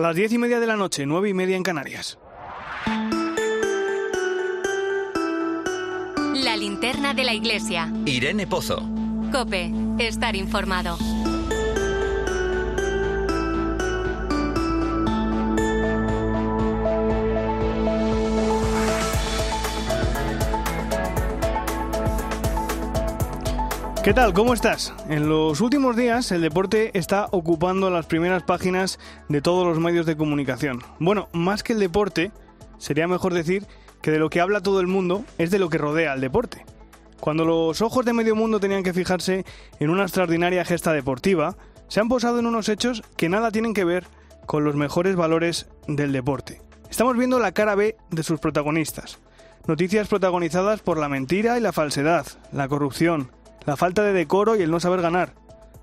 Las diez y media de la noche, nueve y media en Canarias. La linterna de la iglesia. Irene Pozo. Cope, estar informado. ¿Qué tal? ¿Cómo estás? En los últimos días el deporte está ocupando las primeras páginas de todos los medios de comunicación. Bueno, más que el deporte, sería mejor decir que de lo que habla todo el mundo es de lo que rodea al deporte. Cuando los ojos de medio mundo tenían que fijarse en una extraordinaria gesta deportiva, se han posado en unos hechos que nada tienen que ver con los mejores valores del deporte. Estamos viendo la cara B de sus protagonistas. Noticias protagonizadas por la mentira y la falsedad, la corrupción, la falta de decoro y el no saber ganar,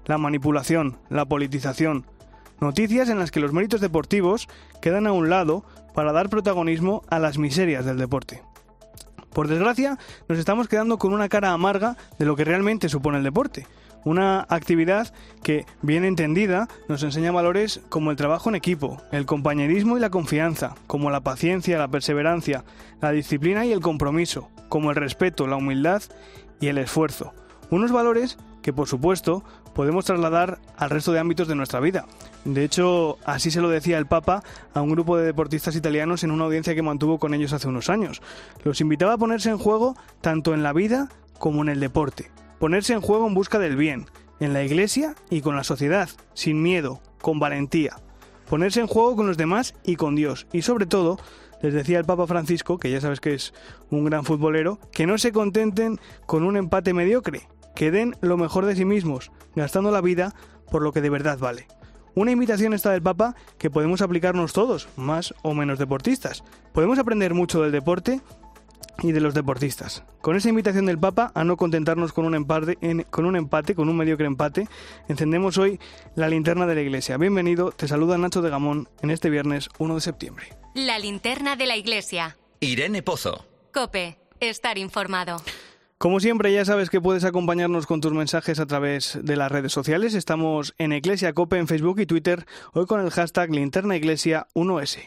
la manipulación, la politización. Noticias en las que los méritos deportivos quedan a un lado para dar protagonismo a las miserias del deporte. Por desgracia, nos estamos quedando con una cara amarga de lo que realmente supone el deporte. Una actividad que, bien entendida, nos enseña valores como el trabajo en equipo, el compañerismo y la confianza, como la paciencia, la perseverancia, la disciplina y el compromiso, como el respeto, la humildad y el esfuerzo. Unos valores que, por supuesto, podemos trasladar al resto de ámbitos de nuestra vida. De hecho, así se lo decía el Papa a un grupo de deportistas italianos en una audiencia que mantuvo con ellos hace unos años. Los invitaba a ponerse en juego tanto en la vida como en el deporte. Ponerse en juego en busca del bien, en la iglesia y con la sociedad, sin miedo, con valentía. Ponerse en juego con los demás y con Dios. Y sobre todo, les decía el Papa Francisco, que ya sabes que es un gran futbolero, que no se contenten con un empate mediocre, que den lo mejor de sí mismos, gastando la vida por lo que de verdad vale. Una invitación está del Papa que podemos aplicarnos todos, más o menos deportistas. Podemos aprender mucho del deporte y de los deportistas. Con esa invitación del Papa a no contentarnos con un empate, con un empate, con un mediocre empate, encendemos hoy la linterna de la iglesia. Bienvenido, te saluda Nacho de Gamón en este viernes 1 de septiembre. La linterna de la iglesia. Irene Pozo. Cope, estar informado. Como siempre, ya sabes que puedes acompañarnos con tus mensajes a través de las redes sociales. Estamos en Iglesia Cope en Facebook y Twitter, hoy con el hashtag linternaiglesia1s.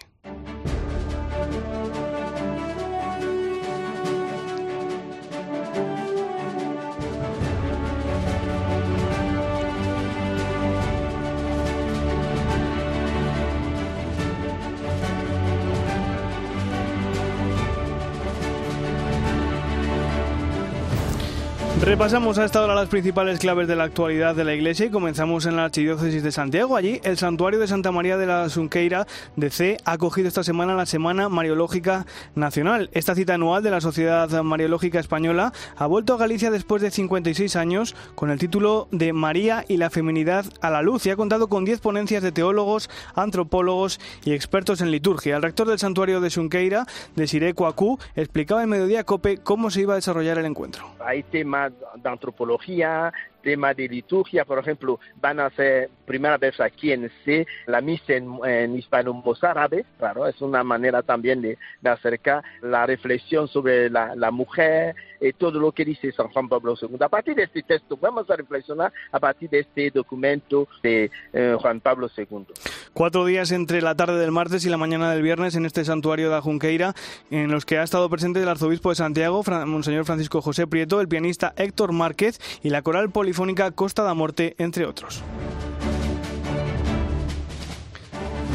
Repasamos a esta hora las principales claves de la actualidad de la Iglesia y comenzamos en la Archidiócesis de Santiago. Allí, el Santuario de Santa María de la Sunqueira de C ha acogido esta semana la Semana Mariológica Nacional. Esta cita anual de la Sociedad Mariológica Española ha vuelto a Galicia después de 56 años con el título de María y la Feminidad a la Luz y ha contado con 10 ponencias de teólogos, antropólogos y expertos en liturgia. El rector del Santuario de Sunqueira, Desiree Coacú, explicaba en Mediodía Cope cómo se iba a desarrollar el encuentro. Hay temas de antropología, tema de liturgia, por ejemplo, van a ser primera vez aquí en C la misa en, hispano-mozárabe, claro, es una manera también de, acercar la reflexión sobre la, mujer y todo lo que dice San Juan Pablo II. A partir de este texto vamos a reflexionar a partir de este documento de eh, Juan Pablo II. Cuatro días entre la tarde del martes y la mañana del viernes en este santuario de Junqueira, en los que ha estado presente el arzobispo de Santiago, Monseñor Francisco José Prieto, el pianista Héctor Márquez y la coral poli polifónica Costa da Morte, entre otros.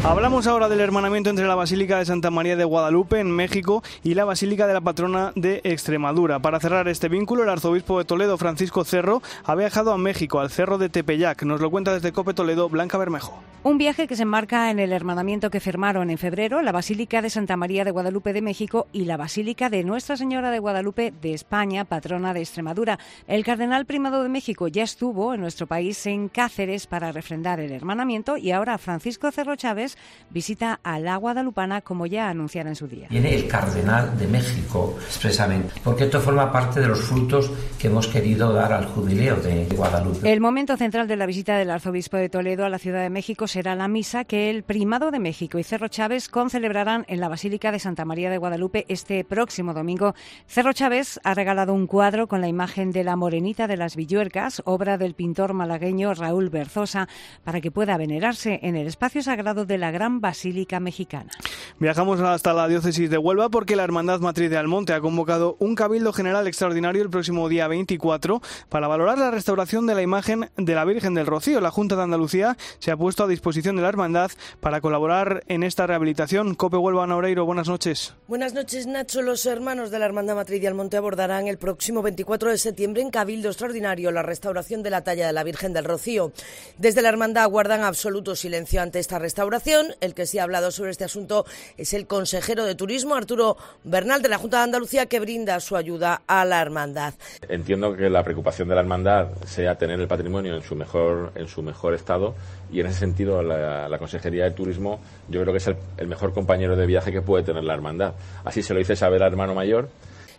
Hablamos ahora del hermanamiento entre la Basílica de Santa María de Guadalupe en México y la Basílica de la Patrona de Extremadura. Para cerrar este vínculo, el arzobispo de Toledo, Francisco Cerro, ha viajado a México, al Cerro de Tepeyac. Nos lo cuenta desde Cope Toledo, Blanca Bermejo. Un viaje que se enmarca en el hermanamiento que firmaron en febrero la Basílica de Santa María de Guadalupe de México y la Basílica de Nuestra Señora de Guadalupe de España, patrona de Extremadura. El cardenal primado de México ya estuvo en nuestro país en Cáceres para refrendar el hermanamiento y ahora Francisco Cerro Chávez visita a la Guadalupana como ya anunciara en su día. Viene el cardenal de México expresamente, porque esto forma parte de los frutos que hemos querido dar al jubileo de Guadalupe. El momento central de la visita del arzobispo de Toledo a la Ciudad de México será la misa que el primado de México y Cerro Chávez concelebrarán en la Basílica de Santa María de Guadalupe este próximo domingo. Cerro Chávez ha regalado un cuadro con la imagen de la Morenita de las Villuercas, obra del pintor malagueño Raúl Berzosa, para que pueda venerarse en el espacio sagrado de la la Gran Basílica Mexicana. Viajamos hasta la diócesis de Huelva porque la Hermandad Matriz de Almonte ha convocado un cabildo general extraordinario el próximo día 24 para valorar la restauración de la imagen de la Virgen del Rocío. La Junta de Andalucía se ha puesto a disposición de la Hermandad para colaborar en esta rehabilitación. Cope Huelva Naureiro, buenas noches. Buenas noches, Nacho. Los hermanos de la Hermandad Matriz de Almonte abordarán el próximo 24 de septiembre en Cabildo Extraordinario la restauración de la talla de la Virgen del Rocío. Desde la Hermandad guardan absoluto silencio ante esta restauración. El que sí ha hablado sobre este asunto es el consejero de Turismo, Arturo Bernal, de la Junta de Andalucía, que brinda su ayuda a la Hermandad. Entiendo que la preocupación de la Hermandad sea tener el patrimonio en su mejor, en su mejor estado y en ese sentido la, Consejería de Turismo yo creo que es el, el mejor compañero de viaje que puede tener la Hermandad. Así se lo hice saber al hermano mayor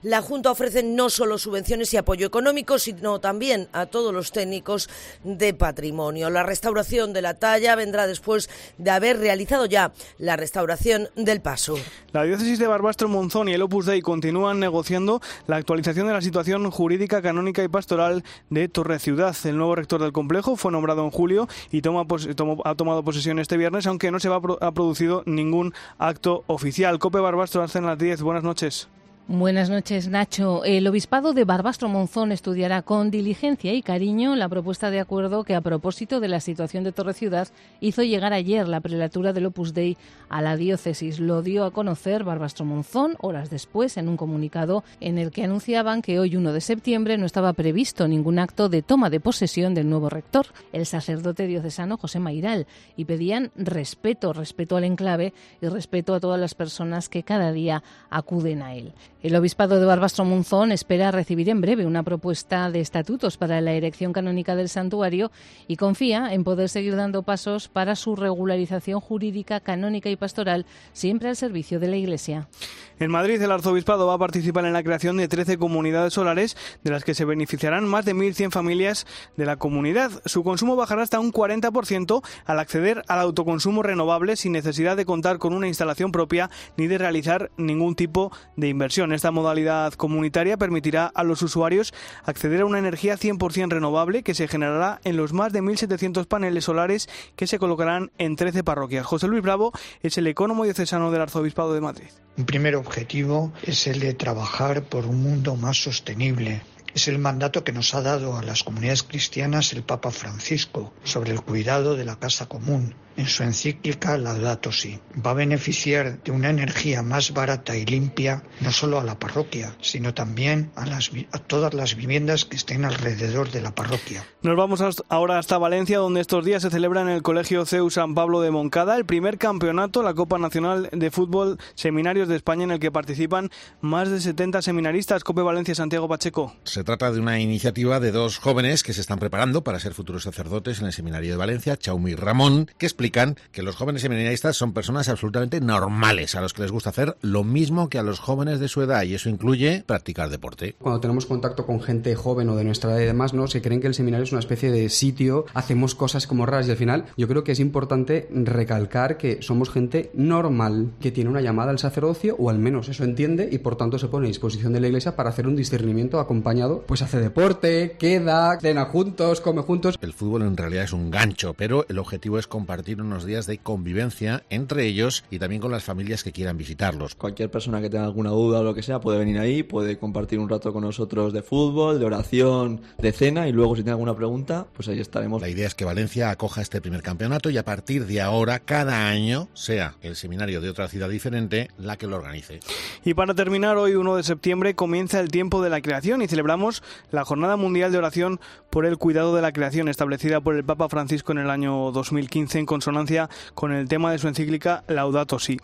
la Junta ofrece no solo subvenciones y apoyo económico, sino también a todos los técnicos de patrimonio. La restauración de la talla vendrá después de haber realizado ya la restauración del paso. La diócesis de Barbastro Monzón y el Opus Dei continúan negociando la actualización de la situación jurídica, canónica y pastoral de Torre Ciudad. El nuevo rector del complejo fue nombrado en julio y toma, ha tomado posesión este viernes, aunque no se va, ha producido ningún acto oficial. Cope Barbastro, hacen las 10. Buenas noches. Buenas noches, Nacho. El obispado de Barbastro Monzón estudiará con diligencia y cariño la propuesta de acuerdo que, a propósito de la situación de Torre Ciudad, hizo llegar ayer la prelatura del Opus Dei a la diócesis. Lo dio a conocer Barbastro Monzón horas después en un comunicado en el que anunciaban que hoy, 1 de septiembre, no estaba previsto ningún acto de toma de posesión del nuevo rector, el sacerdote diocesano José Mairal, y pedían respeto, respeto al enclave y respeto a todas las personas que cada día acuden a él. El Obispado de Barbastro Monzón espera recibir en breve una propuesta de estatutos para la erección canónica del santuario y confía en poder seguir dando pasos para su regularización jurídica, canónica y pastoral, siempre al servicio de la Iglesia. En Madrid, el Arzobispado va a participar en la creación de 13 comunidades solares, de las que se beneficiarán más de 1.100 familias de la comunidad. Su consumo bajará hasta un 40% al acceder al autoconsumo renovable sin necesidad de contar con una instalación propia ni de realizar ningún tipo de inversión. Esta modalidad comunitaria permitirá a los usuarios acceder a una energía 100% renovable que se generará en los más de 1.700 paneles solares que se colocarán en 13 parroquias. José Luis Bravo es el ecónomo diocesano del Arzobispado de Madrid. Un primer objetivo es el de trabajar por un mundo más sostenible, es el mandato que nos ha dado a las comunidades cristianas el Papa Francisco sobre el cuidado de la casa común, en su encíclica Laudato Si. Va a beneficiar de una energía más barata y limpia no solo a la parroquia, sino también a, las, a todas las viviendas que estén alrededor de la parroquia. Nos vamos ahora hasta Valencia, donde estos días se celebra en el Colegio CEU San Pablo de Moncada el primer campeonato, la Copa Nacional de Fútbol Seminarios de España, en el que participan más de 70 seminaristas. Cope Valencia, Santiago Pacheco. Se trata de una iniciativa de dos jóvenes que se están preparando para ser futuros sacerdotes en el Seminario de Valencia, Chaumi Ramón, que explica que los jóvenes seminaristas son personas absolutamente normales, a los que les gusta hacer lo mismo que a los jóvenes de su edad, y eso incluye practicar deporte. Cuando tenemos contacto con gente joven o de nuestra edad y demás, ¿no? se creen que el seminario es una especie de sitio, hacemos cosas como raras, y al final yo creo que es importante recalcar que somos gente normal, que tiene una llamada al sacerdocio, o al menos eso entiende, y por tanto se pone a disposición de la iglesia para hacer un discernimiento acompañado, pues hace deporte, queda, cena juntos, come juntos. El fútbol en realidad es un gancho, pero el objetivo es compartir unos días de convivencia entre ellos y también con las familias que quieran visitarlos. Cualquier persona que tenga alguna duda o lo que sea puede venir ahí, puede compartir un rato con nosotros de fútbol, de oración, de cena y luego si tiene alguna pregunta, pues ahí estaremos. La idea es que Valencia acoja este primer campeonato y a partir de ahora, cada año, sea el seminario de otra ciudad diferente la que lo organice. Y para terminar, hoy 1 de septiembre comienza el tiempo de la creación y celebramos la Jornada Mundial de Oración por el Cuidado de la Creación establecida por el Papa Francisco en el año 2015 en consonancia con el tema de su encíclica Laudato Si.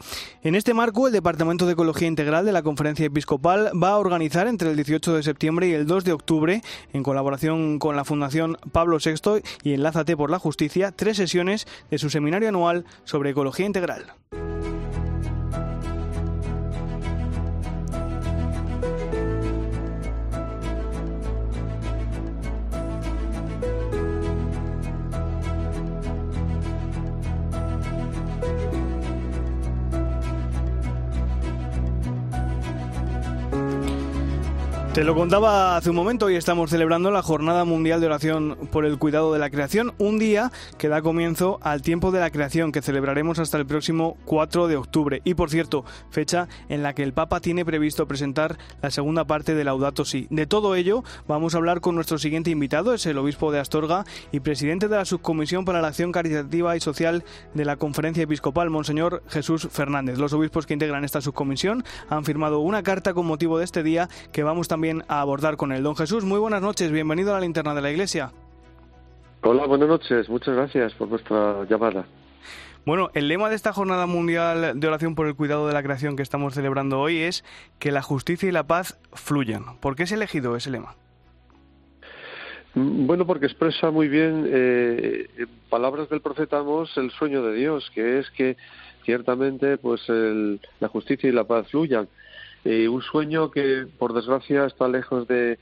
En este marco, el Departamento de Ecología Integral de la Conferencia Episcopal va a organizar entre el 18 de septiembre y el 2 de octubre, en colaboración con la Fundación Pablo VI y Enlázate por la Justicia, tres sesiones de su seminario anual sobre ecología integral. Te lo contaba hace un momento, hoy estamos celebrando la Jornada Mundial de Oración por el Cuidado de la Creación, un día que da comienzo al tiempo de la creación que celebraremos hasta el próximo 4 de octubre. Y por cierto, fecha en la que el Papa tiene previsto presentar la segunda parte de Laudato Si. De todo ello vamos a hablar con nuestro siguiente invitado, es el obispo de Astorga y presidente de la Subcomisión para la Acción Caritativa y Social de la Conferencia Episcopal, Monseñor Jesús Fernández. Los obispos que integran esta subcomisión han firmado una carta con motivo de este día que vamos también a abordar con él. Don Jesús, muy buenas noches, bienvenido a la linterna de la Iglesia. Hola, buenas noches, muchas gracias por vuestra llamada. Bueno, el lema de esta Jornada Mundial de Oración por el Cuidado de la Creación que estamos celebrando hoy es que la justicia y la paz fluyan. ¿Por qué es elegido ese lema? Mm, bueno, porque expresa muy bien, eh, en palabras del profeta Amos, el sueño de Dios, que es que ciertamente pues la justicia y la paz fluyan. Eh, un sueño que por desgracia está lejos de,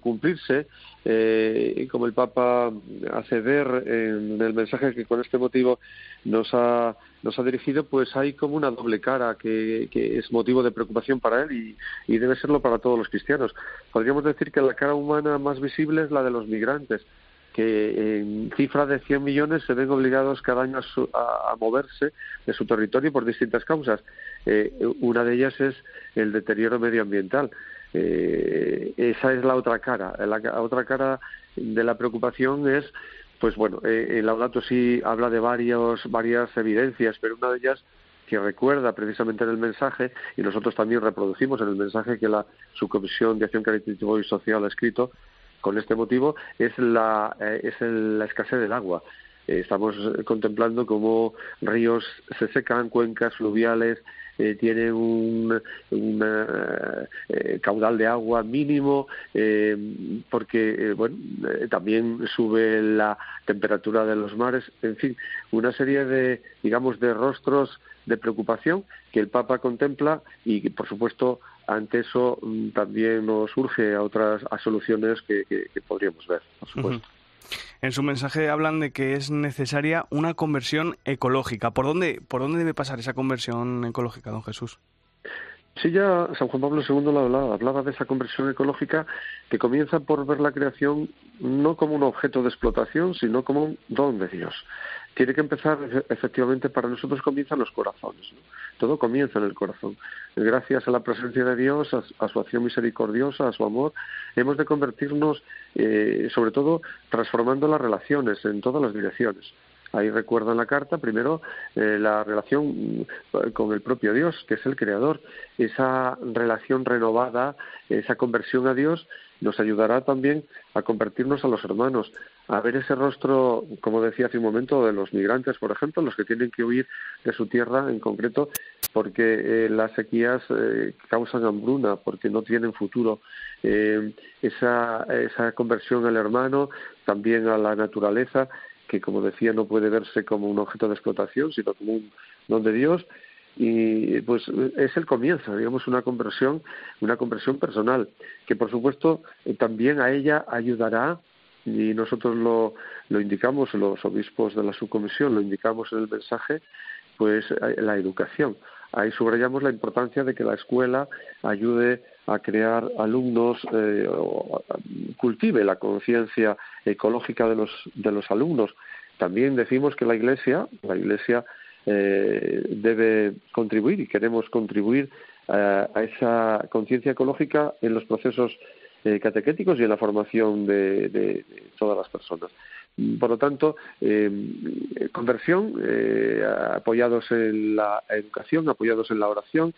cumplirse eh, y como el Papa hace ver en el mensaje que con este motivo nos ha, nos ha dirigido, pues hay como una doble cara que, es motivo de preocupación para él y, debe serlo para todos los cristianos. Podríamos decir que la cara humana más visible es la de los migrantes que en cifra de 100 millones se ven obligados cada año a, moverse de su territorio por distintas causas. Eh, una de ellas es el deterioro medioambiental. Eh, esa es la otra cara. La, otra cara de la preocupación es, pues bueno, eh, el Laudato sí habla de varios, varias evidencias, pero una de ellas que recuerda precisamente en el mensaje, y nosotros también reproducimos en el mensaje que la Subcomisión de Acción Caritativa y Social ha escrito, con este motivo es la, eh, es la escasez del agua. Eh, estamos contemplando cómo ríos se secan, cuencas fluviales eh, tienen un, caudal de agua mínimo, porque bueno, también sube la temperatura de los mares, en fin, una serie de, digamos, de rostros de preocupación que el Papa contempla y, por supuesto, ante eso mm, también nos surge a otras soluciones que, podríamos ver, por supuesto. En su mensaje hablan de que es necesaria una conversión ecológica. ¿Por dónde, por dónde debe pasar esa conversión ecológica, don Jesús? Sí, ya San Juan Pablo II lo hablaba, hablaba de esa conversión ecológica que comienza por ver la creación no como un objeto de explotación, sino como un don de Dios tiene que empezar efectivamente para nosotros comienzan los corazones todo comienza en el corazón. Gracias a la presencia de Dios a, su acción misericordiosa a su amor hemos de convertirnos eh, sobre todo transformando las relaciones en todas las direcciones. Ahí recuerda en la carta, primero, eh, la relación mm, con el propio Dios, que es el Creador. Esa relación renovada, esa conversión a Dios, nos ayudará también a convertirnos a los hermanos, a ver ese rostro, como decía hace un momento, de los migrantes, por ejemplo, los que tienen que huir de su tierra en concreto, porque eh, las sequías eh, causan hambruna, porque no tienen futuro. esa, esa conversión al hermano, también a la naturaleza, que como decía no puede verse como un objeto de explotación, sino como un don de Dios y pues es el comienzo, digamos una conversión, una conversión personal, que por supuesto eh, también a ella ayudará y nosotros lo, lo indicamos, los obispos de la subcomisión lo indicamos en el mensaje, pues la educación. Ahí subrayamos la importancia de que la escuela ayude a crear alumnos, eh, cultive la conciencia ecológica de los, de los alumnos. También decimos que la Iglesia, la Iglesia eh, debe contribuir y queremos contribuir a esa conciencia ecológica en los procesos eh, catequéticos y en la formación de, de, todas las personas. Por lo tanto, eh, conversión, eh, apoyados en la educación, apoyados en la oración,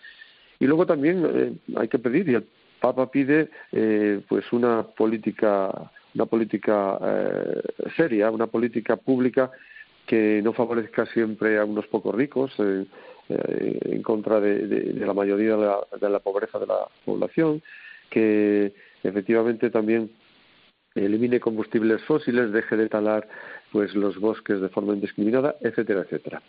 y luego también eh, hay que pedir, y el Papa pide, pues una política, una política seria, una política pública que no favorezca siempre a unos pocos ricos en contra de, la mayoría de la, de la pobreza de la población, que efectivamente también elimine combustibles fósiles, deje de talar pues los bosques de forma indiscriminada, etcétera, etcétera.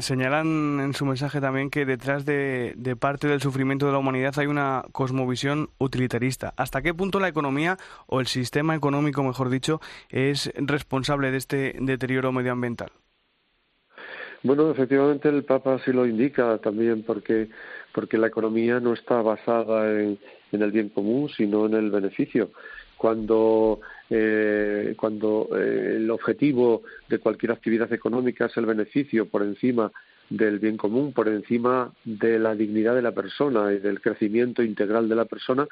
Señalan en su mensaje también que detrás de, parte del sufrimiento de la humanidad hay una cosmovisión utilitarista. ¿Hasta qué punto la economía o el sistema económico, mejor dicho, es responsable de este deterioro medioambiental? Bueno, efectivamente el Papa sí lo indica también porque porque la economía no está basada en, en el bien común, sino en el beneficio. Cuando eh, cuando eh, el objetivo de cualquier actividad económica es el beneficio por encima del bien común, por encima de la dignidad de la persona y del crecimiento integral de la persona,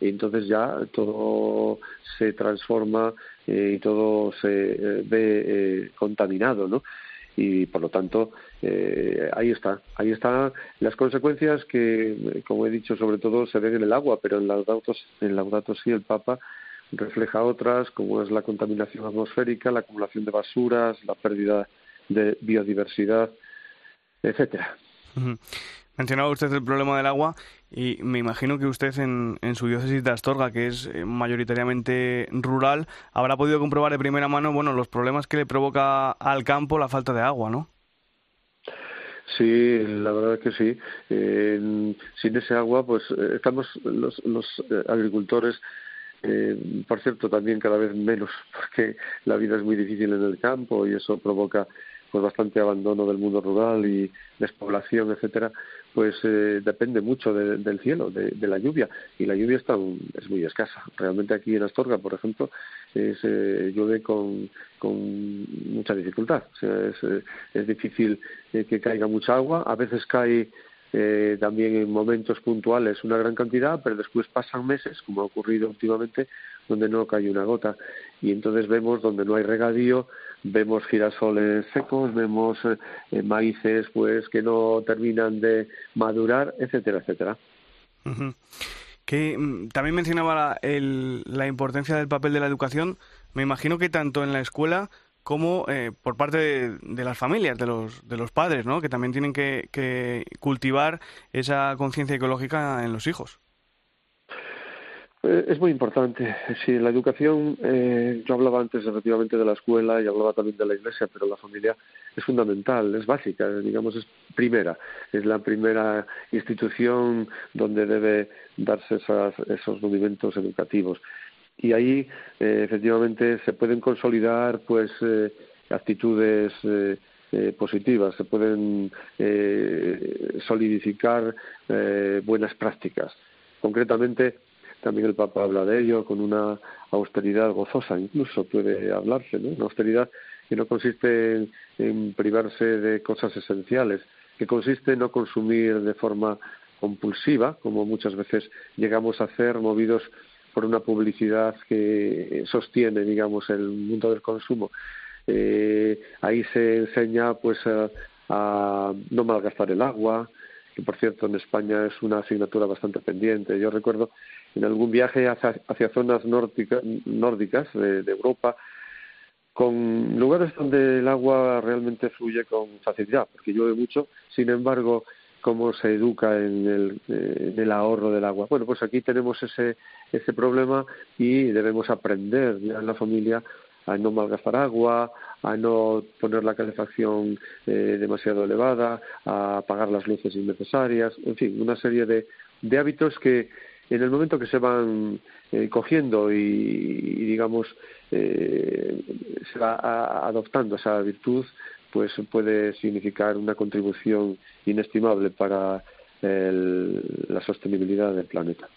y entonces ya todo se transforma eh, y todo se eh, ve eh, contaminado, ¿no? y por lo tanto ahí está ahí están las consecuencias que como he dicho sobre todo se ven en el agua pero en Laudato en Laudato sí el Papa refleja otras como es la contaminación atmosférica la acumulación de basuras la pérdida de biodiversidad etcétera Mencionaba usted el problema del agua y me imagino que usted en, en su diócesis de Astorga, que es eh, mayoritariamente rural, habrá podido comprobar de primera mano bueno, los problemas que le provoca al campo la falta de agua, ¿no? Sí, la verdad es que sí. sin ese agua, pues eh, estamos los, los eh, por cierto, también cada vez menos, porque la vida es muy difícil en el campo y eso provoca pues bastante abandono del mundo rural y despoblación, etcétera, pues eh, depende mucho del cielo, de, la lluvia, y la lluvia está es muy escasa. Realmente aquí en Astorga, por ejemplo, es, eh, llueve con, con mucha dificultad. O sea, es, eh, es difícil que caiga mucha agua. A veces cae también en momentos puntuales una gran cantidad, pero después pasan meses, como ha ocurrido últimamente, donde no cae una gota. Y entonces vemos donde no hay regadío, vemos girasoles secos, vemos eh, maíces pues que no terminan de madurar, etcétera, etcétera. Que mm, también mencionaba la, la importancia del papel de la educación. Me imagino que tanto en la escuela como eh, por parte de, las familias, de los, de los padres, ¿no? Que también tienen que, que cultivar esa conciencia ecológica en los hijos. Eh, es muy importante. Sí, la educación, eh, yo hablaba antes efectivamente de la escuela y hablaba también de la iglesia, pero la familia es fundamental, es básica, digamos, es primera. Es la primera institución donde debe darse esos movimientos educativos. Y ahí, eh, efectivamente, se pueden consolidar, pues, actitudes positivas, se pueden solidificar buenas prácticas. Concretamente, también el Papa habla de ello con una austeridad gozosa, incluso puede hablarse, ¿no? Una austeridad que no consiste en, privarse de cosas esenciales, que consiste en no consumir de forma compulsiva, como muchas veces llegamos a hacer, movidos por una publicidad que sostiene, digamos, el mundo del consumo. Eh, ahí se enseña, pues, a no malgastar el agua, que por cierto en España es una asignatura bastante pendiente. Yo recuerdo en algún viaje hacia, zonas nórdicas de, Europa, con lugares donde el agua realmente fluye con facilidad, porque llueve mucho, sin embargo, cómo se educa en el, en el, ahorro del agua. Bueno, pues aquí tenemos ese, ese problema y debemos aprender ya en la familia a no malgastar agua, a no poner la calefacción eh, demasiado elevada, a apagar las luces innecesarias, en fin, una serie de, de hábitos que en el momento que se van eh, cogiendo y, digamos eh, se va adoptando esa virtud, pues puede significar una contribución inestimable para la sostenibilidad del planeta.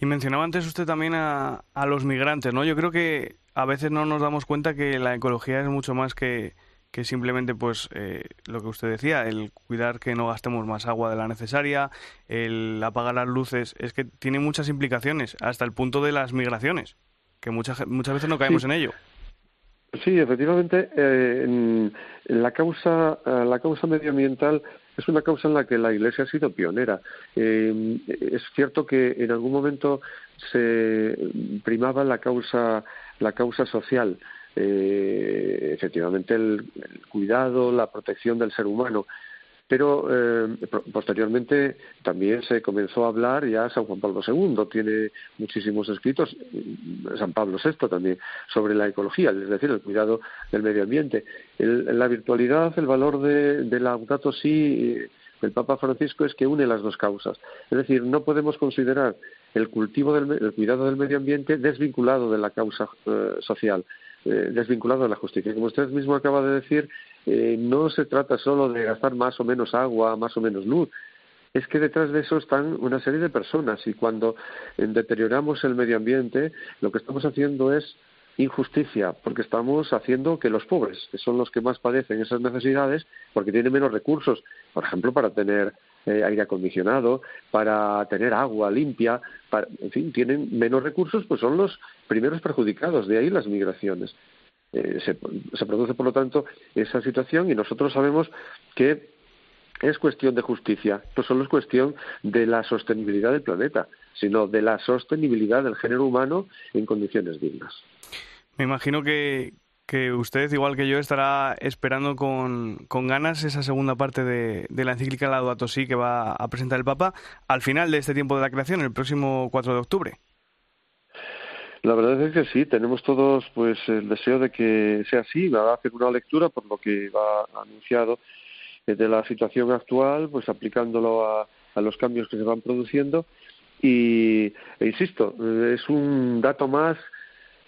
Y mencionaba antes usted también a, a los migrantes, ¿no? Yo creo que a veces no nos damos cuenta que la ecología es mucho más que, que simplemente pues eh, lo que usted decía, el cuidar que no gastemos más agua de la necesaria, el apagar las luces, es que tiene muchas implicaciones, hasta el punto de las migraciones, que muchas, muchas veces no caemos en ello. Sí, efectivamente, eh, la causa, eh, la causa medioambiental es una causa en la que la Iglesia ha sido pionera. es cierto que en algún momento se primaba la causa, la causa social eh, efectivamente el, cuidado, la protección del ser humano. Pero eh, posteriormente también se comenzó a hablar, ya San Juan Pablo II tiene muchísimos escritos, San Pablo VI también, sobre la ecología, es decir, el cuidado del medio ambiente. La virtualidad, el valor de, de Laudato Si, el Papa Francisco es que une las dos causas. Es decir, no podemos considerar el cultivo del el cuidado del medio ambiente desvinculado de la causa eh, social eh, desvinculado de la justicia. Como usted mismo acaba de decir, eh, no se trata solo de gastar más o menos agua, más o menos luz. Es que detrás de eso están una serie de personas y cuando deterioramos el medio ambiente, lo que estamos haciendo es injusticia, porque estamos haciendo que los pobres, que son los que más padecen esas necesidades, porque tienen menos recursos, por ejemplo, para tener eh, aire acondicionado, para tener agua limpia, en fin, tienen menos recursos, pues son los primeros perjudicados, de ahí las migraciones. Eh, se produce, por lo tanto, esa situación y nosotros sabemos que es cuestión de justicia, no solo es cuestión de la sostenibilidad del planeta, sino de la sostenibilidad del género humano en condiciones dignas. Me imagino que, que usted, igual que yo, estará esperando con, con ganas esa segunda parte de, la encíclica Laudato Si que va a presentar el Papa al final de este tiempo de la creación, el próximo 4 de octubre. La verdad es que sí, tenemos todos pues el deseo de que sea así. Va a hacer una lectura por lo que va anunciado eh, de la situación actual, pues aplicándolo a, a los cambios que se van produciendo. Y, e insisto, es un dato más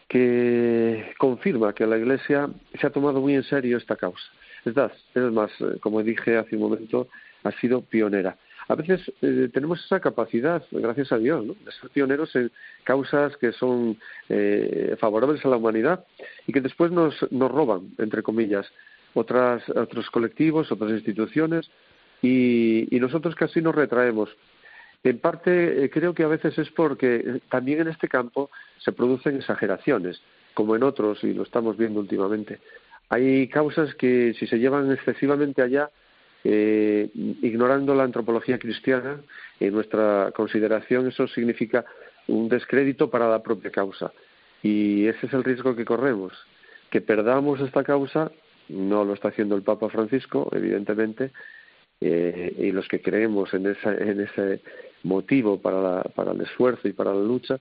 que confirma que la Iglesia se ha tomado muy en serio esta causa. Es más, eh, como dije hace un momento, ha sido pionera. A veces eh, tenemos esa capacidad, gracias a Dios, de ser pioneros en causas que son eh, favorables a la humanidad y que después nos, nos roban, entre comillas, otras, otros colectivos, otras instituciones y, y nosotros casi nos retraemos. En parte creo que a veces es porque también en este campo se producen exageraciones, como en otros, y lo estamos viendo últimamente. Hay causas que, si se llevan excesivamente allá, eh, ignorando la antropología cristiana, en nuestra consideración eso significa un descrédito para la propia causa. Y ese es el riesgo que corremos, que perdamos esta causa, no lo está haciendo el Papa Francisco, evidentemente, eh, y los que creemos en, en ese motivo para, para el esfuerzo y para la lucha,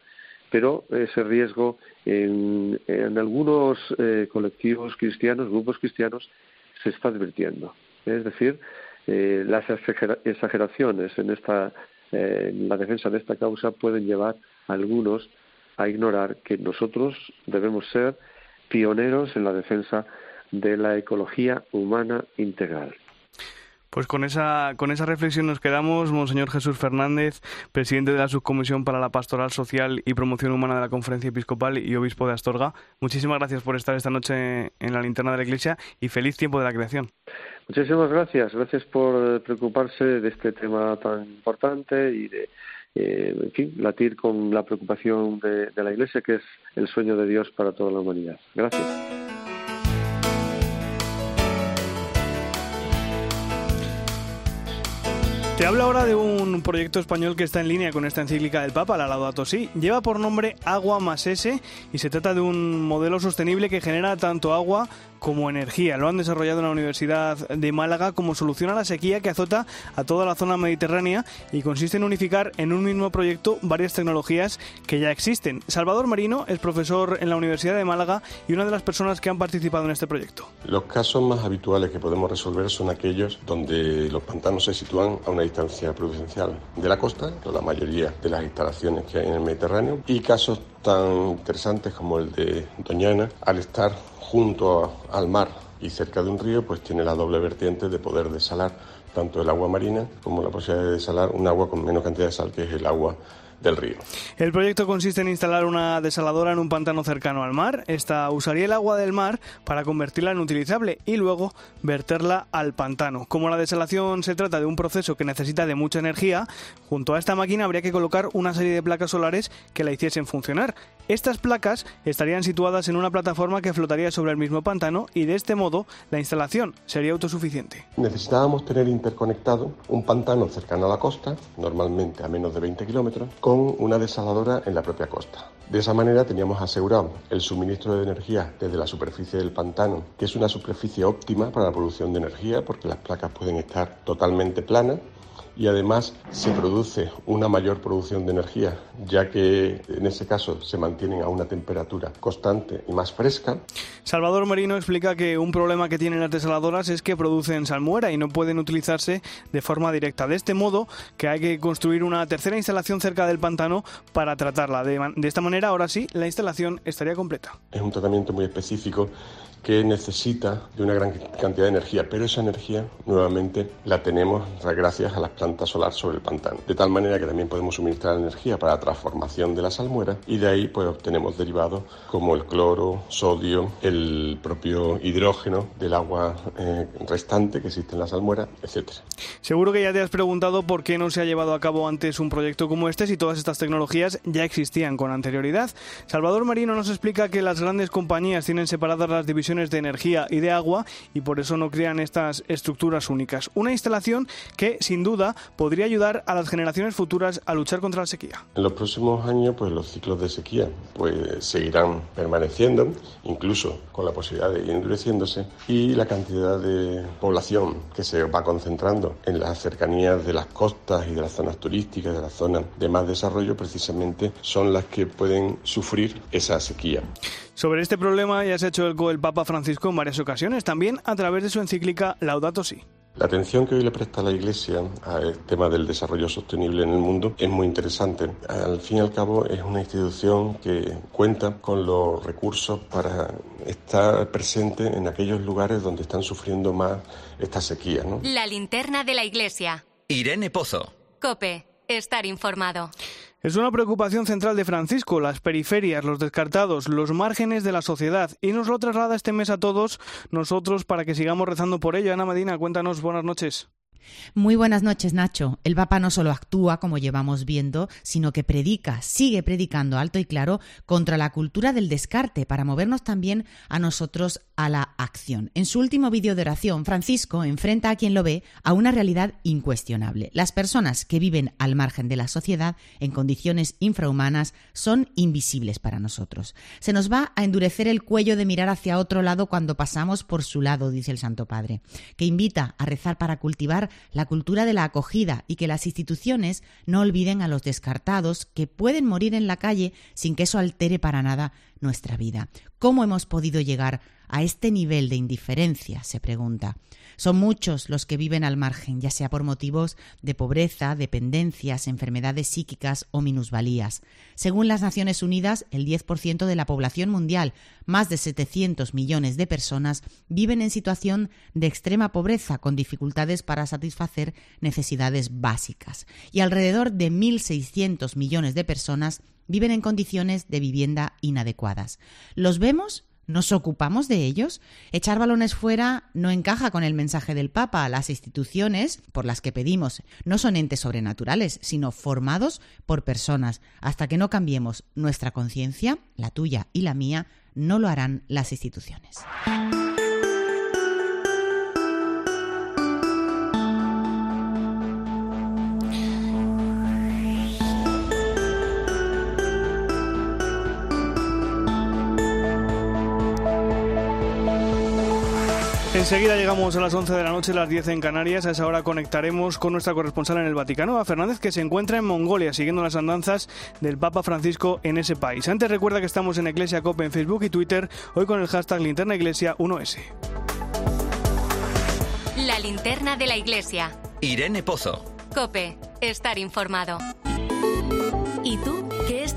pero ese riesgo en, algunos eh, colectivos cristianos, grupos cristianos, se está advirtiendo. Es decir, eh, las exageraciones en, esta, eh, en la defensa de esta causa pueden llevar a algunos a ignorar que nosotros debemos ser pioneros en la defensa de la ecología humana integral. Pues con esa, con esa reflexión nos quedamos, Monseñor Jesús Fernández, presidente de la Subcomisión para la Pastoral Social y Promoción Humana de la Conferencia Episcopal y Obispo de Astorga. Muchísimas gracias por estar esta noche en la linterna de la Iglesia y feliz tiempo de la creación. Muchísimas gracias. Gracias por preocuparse de este tema tan importante y de, eh, en fin, latir con la preocupación de la Iglesia, que es el sueño de Dios para toda la humanidad. Gracias. Te hablo ahora de un proyecto español que está en línea con esta encíclica del Papa, la Laudato Si. Lleva por nombre Agua más S y se trata de un modelo sostenible que genera tanto agua como energía. Lo han desarrollado en la Universidad de Málaga como solución a la sequía que azota a toda la zona mediterránea y consiste en unificar en un mismo proyecto varias tecnologías que ya existen. Salvador Marino es profesor en la Universidad de Málaga y una de las personas que han participado en este proyecto. Los casos más habituales que podemos resolver son aquellos donde los pantanos se sitúan a una distancia prudencial de la costa, la mayoría de las instalaciones que hay en el Mediterráneo, y casos tan interesantes como el de Doñana, al estar junto al mar y cerca de un río, pues tiene la doble vertiente de poder desalar tanto el agua marina como la posibilidad de desalar un agua con menos cantidad de sal, que es el agua del río. El proyecto consiste en instalar una desaladora en un pantano cercano al mar. Esta usaría el agua del mar para convertirla en utilizable y luego verterla al pantano. Como la desalación se trata de un proceso que necesita de mucha energía, junto a esta máquina habría que colocar una serie de placas solares que la hiciesen funcionar. Estas placas estarían situadas en una plataforma que flotaría sobre el mismo pantano y de este modo la instalación sería autosuficiente. Necesitábamos tener interconectado un pantano cercano a la costa, normalmente a menos de 20 kilómetros, con una desaladora en la propia costa. De esa manera teníamos asegurado el suministro de energía desde la superficie del pantano, que es una superficie óptima para la producción de energía porque las placas pueden estar totalmente planas y además se produce una mayor producción de energía, ya que en ese caso se mantienen a una temperatura constante y más fresca. Salvador Merino explica que un problema que tienen las desaladoras es que producen salmuera y no pueden utilizarse de forma directa. De este modo, que hay que construir una tercera instalación cerca del pantano para tratarla. De, de esta manera, ahora sí, la instalación estaría completa. Es un tratamiento muy específico que necesita de una gran cantidad de energía, pero esa energía nuevamente la tenemos gracias a las plantas solares sobre el pantano, de tal manera que también podemos suministrar energía para la transformación de la salmuera y de ahí pues obtenemos derivados como el cloro, sodio, el propio hidrógeno del agua eh, restante que existe en la salmuera, etcétera. Seguro que ya te has preguntado por qué no se ha llevado a cabo antes un proyecto como este si todas estas tecnologías ya existían con anterioridad. Salvador Marino nos explica que las grandes compañías tienen separadas las divisiones de energía y de agua y por eso no crean estas estructuras únicas. Una instalación que sin duda podría ayudar a las generaciones futuras a luchar contra la sequía. En los próximos años pues los ciclos de sequía pues seguirán permaneciendo, incluso con la posibilidad de ir endureciéndose y la cantidad de población que se va concentrando en las cercanías de las costas y de las zonas turísticas, de las zonas de más desarrollo precisamente son las que pueden sufrir esa sequía. Sobre este problema ya se ha hecho eco el Papa Francisco en varias ocasiones, también a través de su encíclica Laudato Si. La atención que hoy le presta la Iglesia al tema del desarrollo sostenible en el mundo es muy interesante. Al fin y al cabo es una institución que cuenta con los recursos para estar presente en aquellos lugares donde están sufriendo más esta sequía. ¿no? La linterna de la Iglesia. Irene Pozo. Cope, estar informado. Es una preocupación central de Francisco, las periferias, los descartados, los márgenes de la sociedad, y nos lo traslada este mes a todos nosotros para que sigamos rezando por ello. Ana Medina, cuéntanos, buenas noches. Muy buenas noches, Nacho. El Papa no solo actúa, como llevamos viendo, sino que predica, sigue predicando alto y claro contra la cultura del descarte para movernos también a nosotros a la acción. En su último vídeo de oración, Francisco enfrenta a quien lo ve a una realidad incuestionable. Las personas que viven al margen de la sociedad en condiciones infrahumanas son invisibles para nosotros. Se nos va a endurecer el cuello de mirar hacia otro lado cuando pasamos por su lado, dice el Santo Padre, que invita a rezar para cultivar la cultura de la acogida y que las instituciones no olviden a los descartados que pueden morir en la calle sin que eso altere para nada nuestra vida. ¿Cómo hemos podido llegar a este nivel de indiferencia? se pregunta. Son muchos los que viven al margen, ya sea por motivos de pobreza, dependencias, enfermedades psíquicas o minusvalías. Según las Naciones Unidas, el 10% de la población mundial, más de 700 millones de personas, viven en situación de extrema pobreza con dificultades para satisfacer necesidades básicas. Y alrededor de 1.600 millones de personas viven en condiciones de vivienda inadecuadas. ¿Los vemos? ¿Nos ocupamos de ellos? Echar balones fuera no encaja con el mensaje del Papa. Las instituciones por las que pedimos no son entes sobrenaturales, sino formados por personas. Hasta que no cambiemos nuestra conciencia, la tuya y la mía, no lo harán las instituciones. Enseguida llegamos a las 11 de la noche, las 10 en Canarias. A esa hora conectaremos con nuestra corresponsal en el Vaticano, a Fernández, que se encuentra en Mongolia, siguiendo las andanzas del Papa Francisco en ese país. Antes recuerda que estamos en Iglesia Cope en Facebook y Twitter, hoy con el hashtag Linterna Iglesia 1S. La linterna de la Iglesia. Irene Pozo. Cope, estar informado.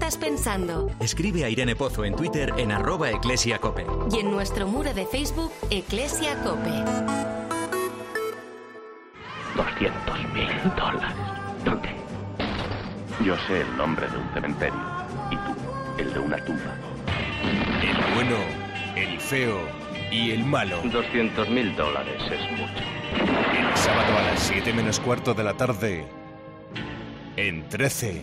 ¿Y tú qué estás pensando? Escribe a Irene Pozo en Twitter en arroba eclesiacope. Y en nuestro muro de Facebook, Eclesia Cope. 200 mil dólares. ¿Dónde? Yo sé el nombre de un cementerio. Y tú, el de una tumba. El bueno, el feo y el malo. 200 mil dólares es mucho. El sábado a las 7 menos cuarto de la tarde. En 13.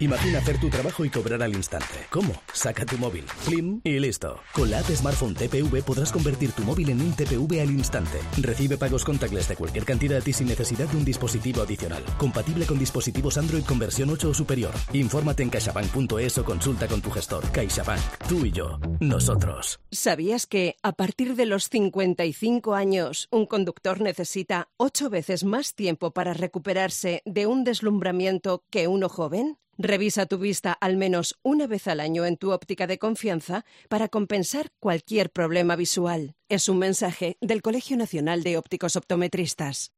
Imagina hacer tu trabajo y cobrar al instante. ¿Cómo? Saca tu móvil, Flim y listo. Con la app Smartphone TPV podrás convertir tu móvil en un TPV al instante. Recibe pagos contactless de cualquier cantidad y sin necesidad de un dispositivo adicional. Compatible con dispositivos Android con versión 8 o superior. Infórmate en caixabank.es o consulta con tu gestor. CaixaBank. Tú y yo. Nosotros. ¿Sabías que a partir de los 55 años un conductor necesita 8 veces más tiempo para recuperarse de un deslumbramiento que uno joven? Revisa tu vista al menos una vez al año en tu óptica de confianza para compensar cualquier problema visual. Es un mensaje del Colegio Nacional de Ópticos Optometristas.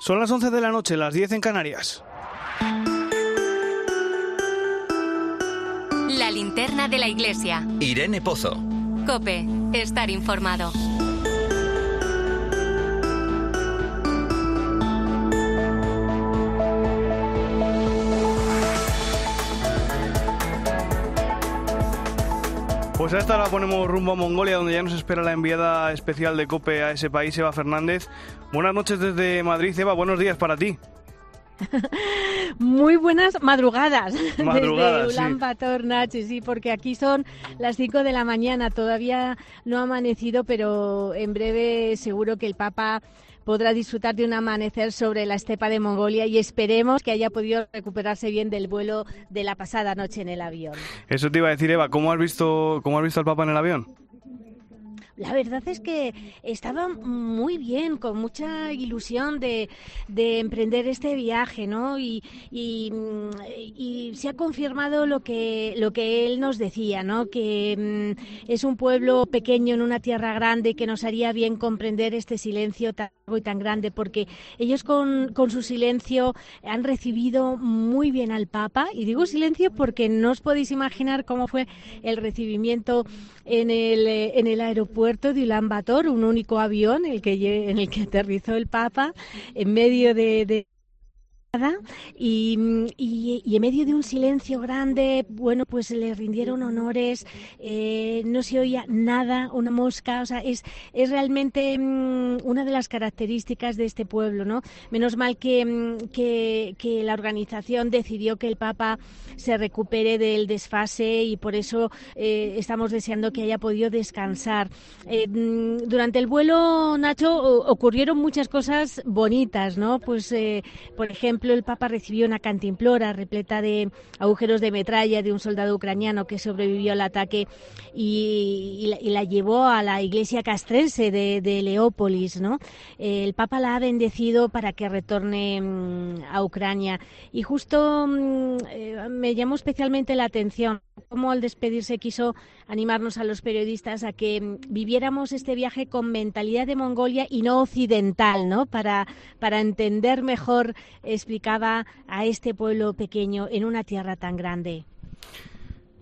Son las 11 de la noche, las 10 en Canarias. La linterna de la iglesia. Irene Pozo. Cope, estar informado. Pues a esta la ponemos rumbo a Mongolia, donde ya nos espera la enviada especial de COPE a ese país, Eva Fernández. Buenas noches desde Madrid, Eva, buenos días para ti. Muy buenas madrugadas, Madrugadas, desde sí. Ulan Bator, Nachi, sí, porque aquí son las 5 de la mañana, todavía no ha amanecido, pero en breve seguro que el Papa podrá disfrutar de un amanecer sobre la estepa de Mongolia y esperemos que haya podido recuperarse bien del vuelo de la pasada noche en el avión. Eso te iba a decir, Eva, ¿cómo has visto, cómo has visto al Papa en el avión? La verdad es que estaba muy bien, con mucha ilusión de, de emprender este viaje, ¿no? Y, y, se ha confirmado lo que, lo que él nos decía, ¿no? Que mm, es un pueblo pequeño en una tierra grande que nos haría bien comprender este silencio tan y tan grande, porque ellos con, con su silencio han recibido muy bien al Papa, y digo silencio porque no os podéis imaginar cómo fue el recibimiento en el, eh, en el aeropuerto de Ulan Bator, un único avión el que, en el que aterrizó el Papa en medio de y, y- y en medio de un silencio grande, bueno, pues le rindieron honores, eh, no se oía nada, una mosca, o sea, es, es realmente mm, una de las características de este pueblo, ¿no? Menos mal que, mm, que, que la organización decidió que el Papa se recupere del desfase y por eso eh, estamos deseando que haya podido descansar. Eh, mm, durante el vuelo, Nacho, ocurrieron muchas cosas bonitas, ¿no? Pues, eh, por ejemplo, el Papa recibió una cantimplora repleta de agujeros de metralla de un soldado ucraniano que sobrevivió al ataque y, y la, y la llevó a la iglesia castrense de, de Leópolis, ¿no? El Papa la ha bendecido para que retorne mm, a Ucrania y justo mm, eh, me llamó especialmente la atención cómo al despedirse quiso animarnos a los periodistas a que mm, viviéramos este viaje con mentalidad de Mongolia y no occidental, ¿no? Para, para entender mejor, explicaba a este pueblo pequeño en una tierra tan grande.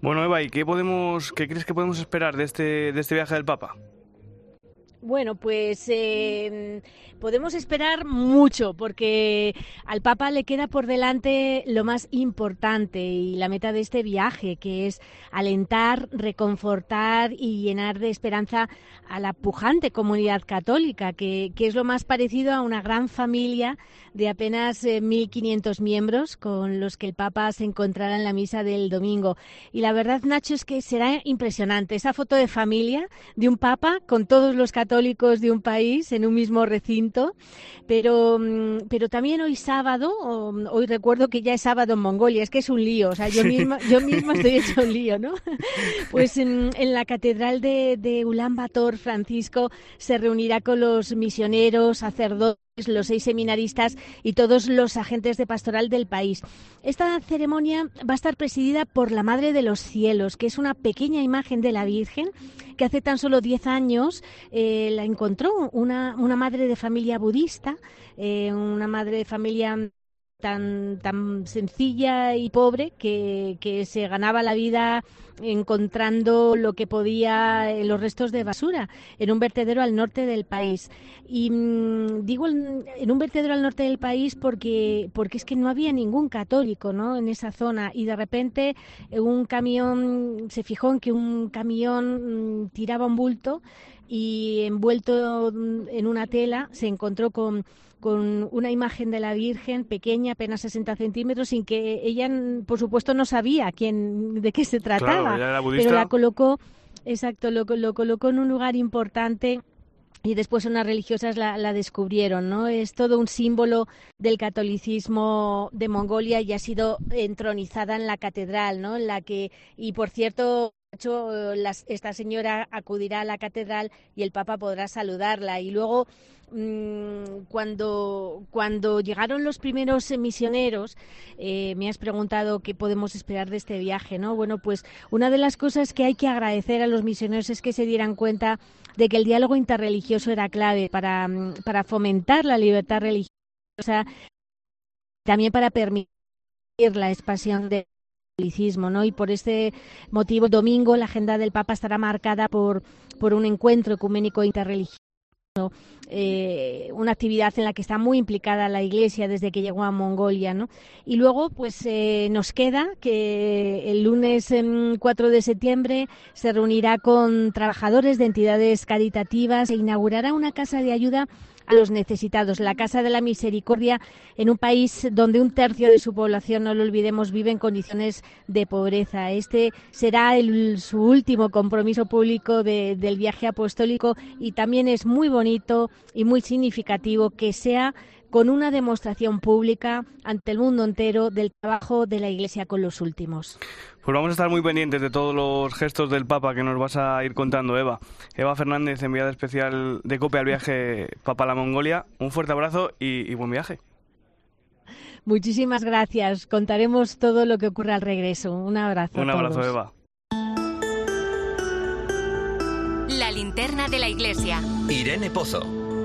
Bueno, Eva, ¿y qué podemos, qué crees que podemos esperar de este, de este viaje del Papa? Bueno, pues eh, podemos esperar mucho porque al Papa le queda por delante lo más importante y la meta de este viaje, que es alentar, reconfortar y llenar de esperanza a la pujante comunidad católica, que, que es lo más parecido a una gran familia de apenas eh, 1.500 miembros con los que el Papa se encontrará en la misa del domingo. Y la verdad, Nacho, es que será impresionante esa foto de familia de un Papa con todos los católicos de un país en un mismo recinto. Pero, mm, pero también hoy sábado, hoy recuerdo que ya es sábado en Mongolia, es que es un lío, o sea, yo Sí. misma, yo misma estoy hecho un lío, ¿no? Pues en, en la catedral de, de Ulan Bator, Francisco se reunirá con los misioneros, sacerdotes, los seis seminaristas y todos los agentes de pastoral del país. Esta ceremonia va a estar presidida por la Madre de los Cielos, que es una pequeña imagen de la Virgen que hace tan solo 10 años eh, la encontró una, una madre de familia budista, eh, una madre de familia tan, tan sencilla y pobre que, que se ganaba la vida encontrando lo que podía en los restos de basura en un vertedero al norte del país. Y mm, digo en un vertedero al norte del país porque, porque es que no había ningún católico ¿no? en esa zona y de repente un camión se fijó en que un camión mm, tiraba un bulto y envuelto en una tela se encontró con con una imagen de la Virgen pequeña, apenas 60 centímetros, sin que ella, por supuesto, no sabía quién, de qué se trataba. pero la colocó, exacto, lo, lo colocó en un lugar importante y después unas religiosas la, la, descubrieron, ¿no? Es todo un símbolo del catolicismo de Mongolia y ha sido entronizada en la catedral, ¿no? En la que, y por cierto, esta señora acudirá a la catedral y el Papa podrá saludarla. Y luego, cuando, cuando llegaron los primeros misioneros, eh, me has preguntado qué podemos esperar de este viaje, ¿no? Bueno, pues una de las cosas que hay que agradecer a los misioneros es que se dieran cuenta de que el diálogo interreligioso era clave para, mm, para fomentar la libertad religiosa, también para permitir la expansión de ¿no? Y por este motivo, domingo la agenda del Papa estará marcada por, por un encuentro ecuménico interreligioso. Eh, una actividad en la que está muy implicada la Iglesia desde que llegó a Mongolia, ¿no? Y luego, pues eh, nos queda que el lunes 4 de septiembre se reunirá con trabajadores de entidades caritativas e inaugurará una casa de ayuda a los necesitados. La Casa de la Misericordia en un país donde un tercio de su población, no lo olvidemos, vive en condiciones de pobreza. Este será su último compromiso público del viaje apostólico y también es muy bonito y muy significativo que sea con una demostración pública ante el mundo entero del trabajo de la Iglesia con los últimos. Pues vamos a estar muy pendientes de todos los gestos del Papa que nos vas a ir contando, Eva. Eva Fernández, enviada especial de COPE al viaje Papa a la Mongolia. Un fuerte abrazo y, buen viaje. Muchísimas gracias. Contaremos todo lo que ocurre al regreso. Un abrazo. Un abrazo, Eva. La linterna de la iglesia. Irene Pozo.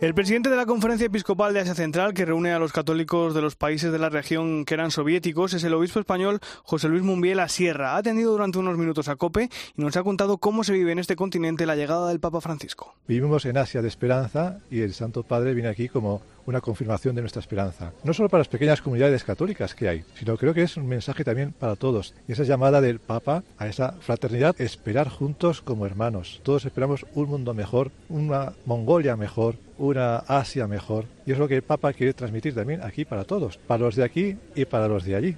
El presidente de la Conferencia Episcopal de Asia Central, que reúne a los católicos de los países de la región que eran soviéticos, es el obispo español José Luis Mumbiela Sierra. Ha atendido durante unos minutos a COPE y nos ha contado cómo se vive en este continente la llegada del Papa Francisco. Vivimos en Asia de esperanza y el Santo Padre viene aquí como una confirmación de nuestra esperanza. No solo para las pequeñas comunidades católicas que hay, sino creo que es un mensaje también para todos. Y esa llamada del Papa a esa fraternidad, esperar juntos como hermanos. Todos esperamos un mundo mejor, una Mongolia mejor, una Asia mejor. Y es lo que el Papa quiere transmitir también aquí para todos, para los de aquí y para los de allí.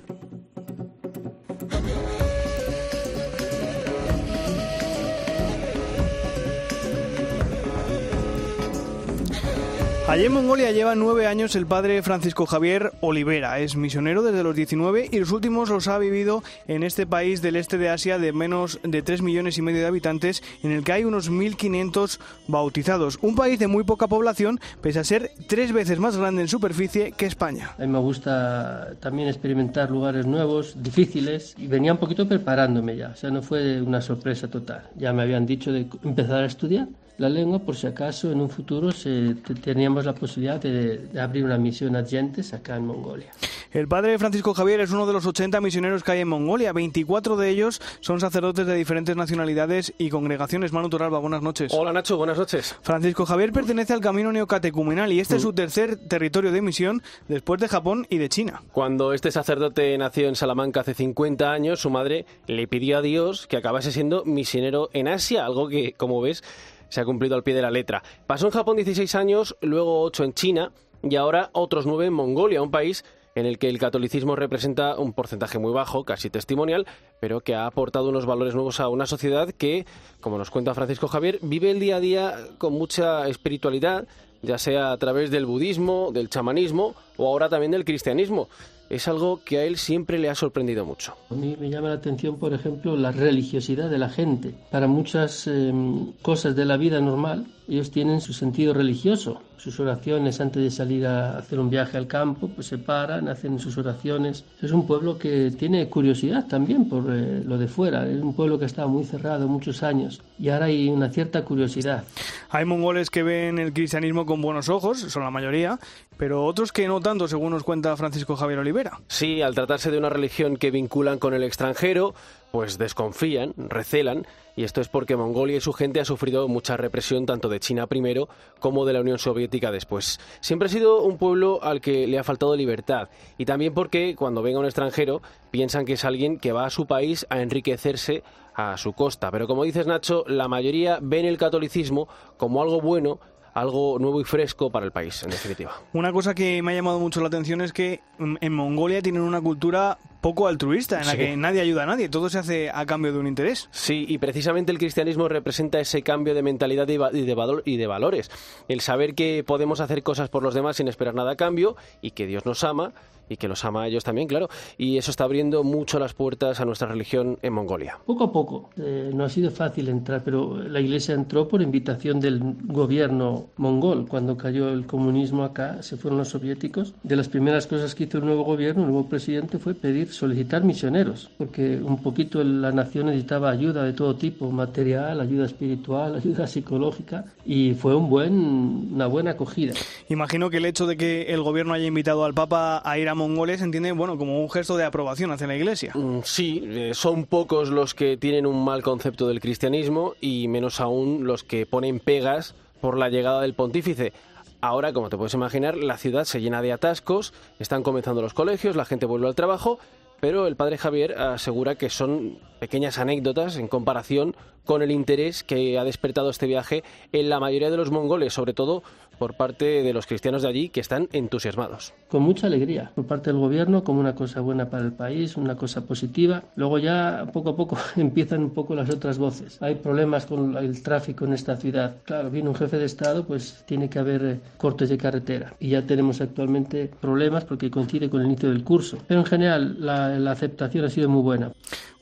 Allí en Mongolia lleva nueve años el padre Francisco Javier Olivera. Es misionero desde los 19 y los últimos los ha vivido en este país del este de Asia de menos de 3 millones y medio de habitantes, en el que hay unos 1.500 bautizados. Un país de muy poca población, pese a ser tres veces más grande en superficie que España. A mí me gusta también experimentar lugares nuevos, difíciles, y venía un poquito preparándome ya. O sea, no fue una sorpresa total. Ya me habían dicho de empezar a estudiar la lengua por si acaso en un futuro se, teníamos la posibilidad de, abrir una misión a gentes acá en Mongolia. El padre Francisco Javier es uno de los 80 misioneros que hay en Mongolia. 24 de ellos son sacerdotes de diferentes nacionalidades y congregaciones. Manu Toralba, buenas noches. Hola Nacho, buenas noches. Francisco Javier pertenece al camino neocatecumenal y este es su mm. tercer territorio de misión después de Japón y de China. Cuando este sacerdote nació en Salamanca hace 50 años, su madre le pidió a Dios que acabase siendo misionero en Asia, algo que, como ves, se ha cumplido al pie de la letra. Pasó en Japón 16 años, luego 8 en China y ahora otros 9 en Mongolia, un país en el que el catolicismo representa un porcentaje muy bajo, casi testimonial, pero que ha aportado unos valores nuevos a una sociedad que, como nos cuenta Francisco Javier, vive el día a día con mucha espiritualidad, ya sea a través del budismo, del chamanismo o ahora también del cristianismo es algo que a él siempre le ha sorprendido mucho. A mí me llama la atención, por ejemplo, la religiosidad de la gente. Para muchas em, cosas de la vida normal, ellos tienen su sentido religioso. sus oraciones antes de salir a hacer un viaje al campo, pues se paran, hacen sus oraciones. Es un pueblo que tiene curiosidad también por eh, lo de fuera. Es un pueblo que estaba muy cerrado muchos años y ahora hay una cierta curiosidad. Hay mongoles que ven el cristianismo con buenos ojos, son la mayoría, pero otros que no tanto, según nos cuenta Francisco Javier Olivera. Sí, al tratarse de una religión que vinculan con el extranjero, pues desconfían, recelan, y esto es porque Mongolia y su gente ha sufrido mucha represión tanto de China primero como de la Unión Soviética después. Siempre ha sido un pueblo al que le ha faltado libertad, y también porque cuando venga un extranjero piensan que es alguien que va a su país a enriquecerse a su costa. Pero como dices Nacho, la mayoría ven el catolicismo como algo bueno algo nuevo y fresco para el país, en definitiva. Una cosa que me ha llamado mucho la atención es que mm, en Mongolia tienen una cultura poco altruista, en la que nadie ayuda a nadie, todo se hace a cambio de un interés. Sí, y precisamente el cristianismo representa ese cambio de mentalidad y de, valor, y de valores. El saber que podemos hacer cosas por los demás sin esperar nada a cambio y que Dios nos ama y que los ama a ellos también, claro. Y eso está abriendo mucho las puertas a nuestra religión en Mongolia. Poco a poco. Eh, no ha sido fácil entrar, pero la iglesia entró por invitación del gobierno mongol. Cuando cayó el comunismo acá, se fueron los soviéticos. De las primeras cosas que hizo el nuevo gobierno, el nuevo presidente, fue pedir, solicitar misioneros, porque un poquito la nación necesitaba ayuda de todo tipo, material, ayuda espiritual, ayuda psicológica, y fue un buen, una buena acogida. Imagino que el hecho de que el gobierno haya invitado al Papa a ir a mongoles entiende bueno como un gesto de aprobación hacia la Iglesia. Mm, sí, eh, son pocos los que tienen un mal concepto del cristianismo y menos aún los que ponen pegas por la llegada del pontífice. Ahora, como te puedes imaginar, la ciudad se llena de atascos, están comenzando los colegios, la gente vuelve al trabajo, pero el padre Javier asegura que son pequeñas anécdotas en comparación con el interés que ha despertado este viaje en la mayoría de los mongoles, sobre todo por parte de los cristianos de allí que están entusiasmados. Con mucha alegría por parte del gobierno como una cosa buena para el país, una cosa positiva. Luego ya poco a poco empiezan un poco las otras voces. Hay problemas con el tráfico en esta ciudad. Claro, viene un jefe de Estado, pues tiene que haber eh, cortes de carretera. Y ya tenemos actualmente problemas porque coincide con el inicio del curso. Pero en general la, la aceptación ha sido muy buena.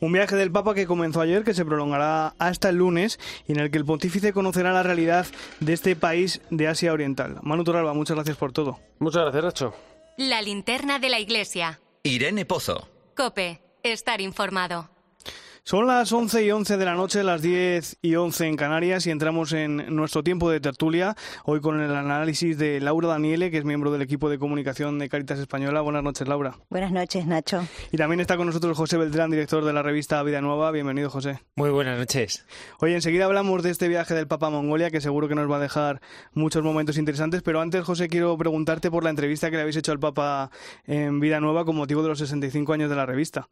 Un viaje del Papa que comenzó ayer, que se prolongará hasta el lunes y en el que el pontífice conocerá la realidad de este país de Asia Oriental. Manu Toralba, muchas gracias por todo. Muchas gracias, Nacho. La linterna de la iglesia. Irene Pozo. Cope, estar informado. Son las 11 y 11 de la noche, las 10 y 11 en Canarias y entramos en nuestro tiempo de tertulia, hoy con el análisis de Laura Daniele, que es miembro del equipo de comunicación de Caritas Española. Buenas noches, Laura. Buenas noches, Nacho. Y también está con nosotros José Beltrán, director de la revista Vida Nueva. Bienvenido, José. Muy buenas noches. Oye, enseguida hablamos de este viaje del Papa a Mongolia, que seguro que nos va a dejar muchos momentos interesantes, pero antes, José, quiero preguntarte por la entrevista que le habéis hecho al Papa en Vida Nueva con motivo de los 65 años de la revista.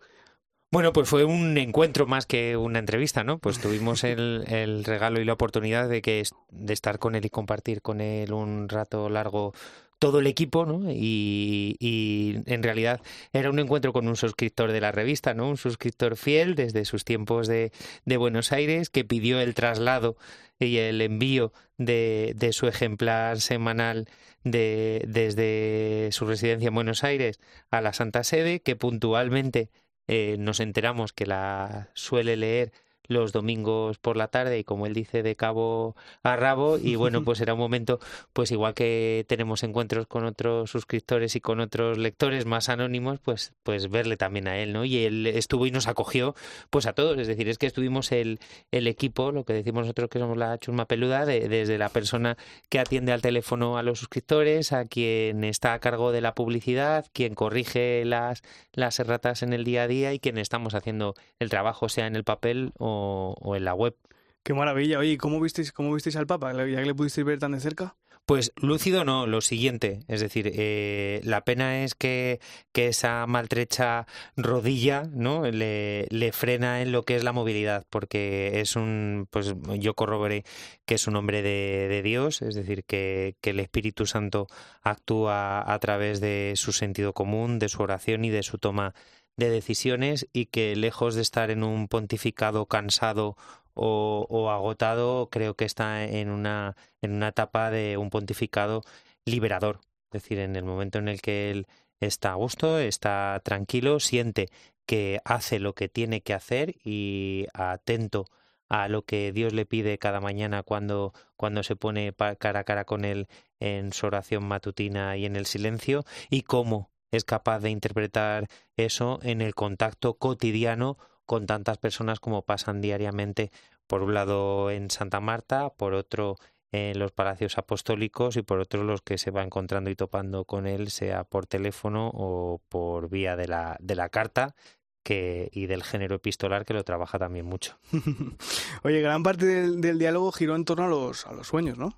Bueno, pues fue un encuentro más que una entrevista, ¿no? Pues tuvimos el, regalo y la oportunidad de que de estar con él y compartir con él un rato largo todo el equipo, ¿no? Y, en realidad era un encuentro con un suscriptor de la revista, ¿no? Un suscriptor fiel desde sus tiempos de, de Buenos Aires que pidió el traslado y el envío de, de su ejemplar semanal de, desde su residencia en Buenos Aires a la Santa Sede, que puntualmente eh, nos enteramos que la suele leer los domingos por la tarde y como él dice de cabo a rabo y bueno pues era un momento pues igual que tenemos encuentros con otros suscriptores y con otros lectores más anónimos pues pues verle también a él no y él estuvo y nos acogió pues a todos. Es decir es que estuvimos el, el equipo lo que decimos nosotros que somos la chusma peluda desde la persona que atiende al teléfono a los suscriptores a quien está a cargo de la publicidad quien corrige las las erratas en el día a día y quien estamos haciendo el trabajo sea en el papel o o, en la web. Qué maravilla. Oye, ¿cómo visteis, cómo visteis al Papa? ¿Ya que le pudisteis ver tan de cerca? Pues lúcido no, lo siguiente, es decir, eh, la pena es que, que, esa maltrecha rodilla no le, le, frena en lo que es la movilidad, porque es un, pues yo corroboré que es un hombre de, de Dios, es decir, que, que, el Espíritu Santo actúa a través de su sentido común, de su oración y de su toma de decisiones y que lejos de estar en un pontificado cansado o, agotado, creo que está en una, en una etapa de un pontificado liberador. Es decir, en el momento en el que él está a gusto, está tranquilo, siente que hace lo que tiene que hacer y atento a lo que Dios le pide cada mañana cuando, cuando se pone cara a cara con Él en su oración matutina y en el silencio, y cómo es capaz de interpretar eso en el contacto cotidiano con tantas personas como pasan diariamente, por un lado en Santa Marta, por otro en los palacios apostólicos y por otro los que se va encontrando y topando con él, sea por teléfono o por vía de la, de la carta, que, y del género epistolar que lo trabaja también mucho. Oye, gran parte del, diálogo giró en torno a los, a los sueños, ¿no?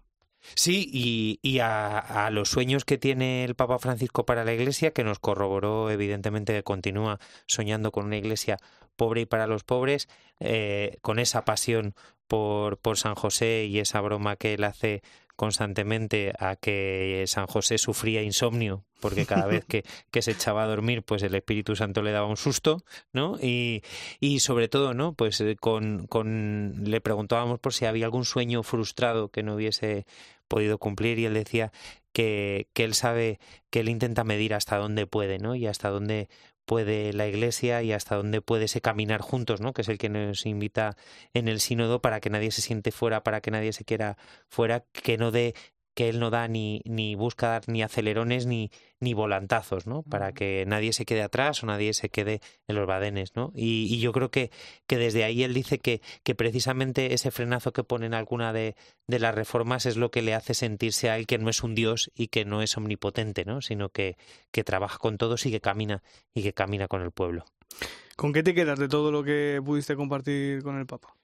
Sí, y, y a, a, los sueños que tiene el Papa Francisco para la Iglesia, que nos corroboró evidentemente que continúa soñando con una Iglesia pobre y para los pobres, eh, con esa pasión por, por San José y esa broma que él hace constantemente a que San José sufría insomnio porque cada vez que, que, se echaba a dormir pues el Espíritu Santo le daba un susto no y, y sobre todo no pues eh, con, con le preguntábamos por si había algún sueño frustrado que no hubiese podido cumplir y él decía que, que él sabe que él intenta medir hasta dónde puede no y hasta dónde puede la Iglesia y hasta dónde puede ese caminar juntos, ¿no? Que es el que nos invita en el sínodo para que nadie se siente fuera, para que nadie se quiera fuera, que no dé que él no da ni, ni busca dar ni acelerones ni, ni volantazos, ¿no? Para que nadie se quede atrás o nadie se quede en los badenes, ¿no? Y, y yo creo que, que, desde ahí él dice que, que precisamente ese frenazo que pone en alguna de, de, las reformas es lo que le hace sentirse a él que no es un dios y que no es omnipotente, ¿no? Sino que, que trabaja con todos y que camina y que camina con el pueblo. ¿Con qué te quedas de todo lo que pudiste compartir con el Papa?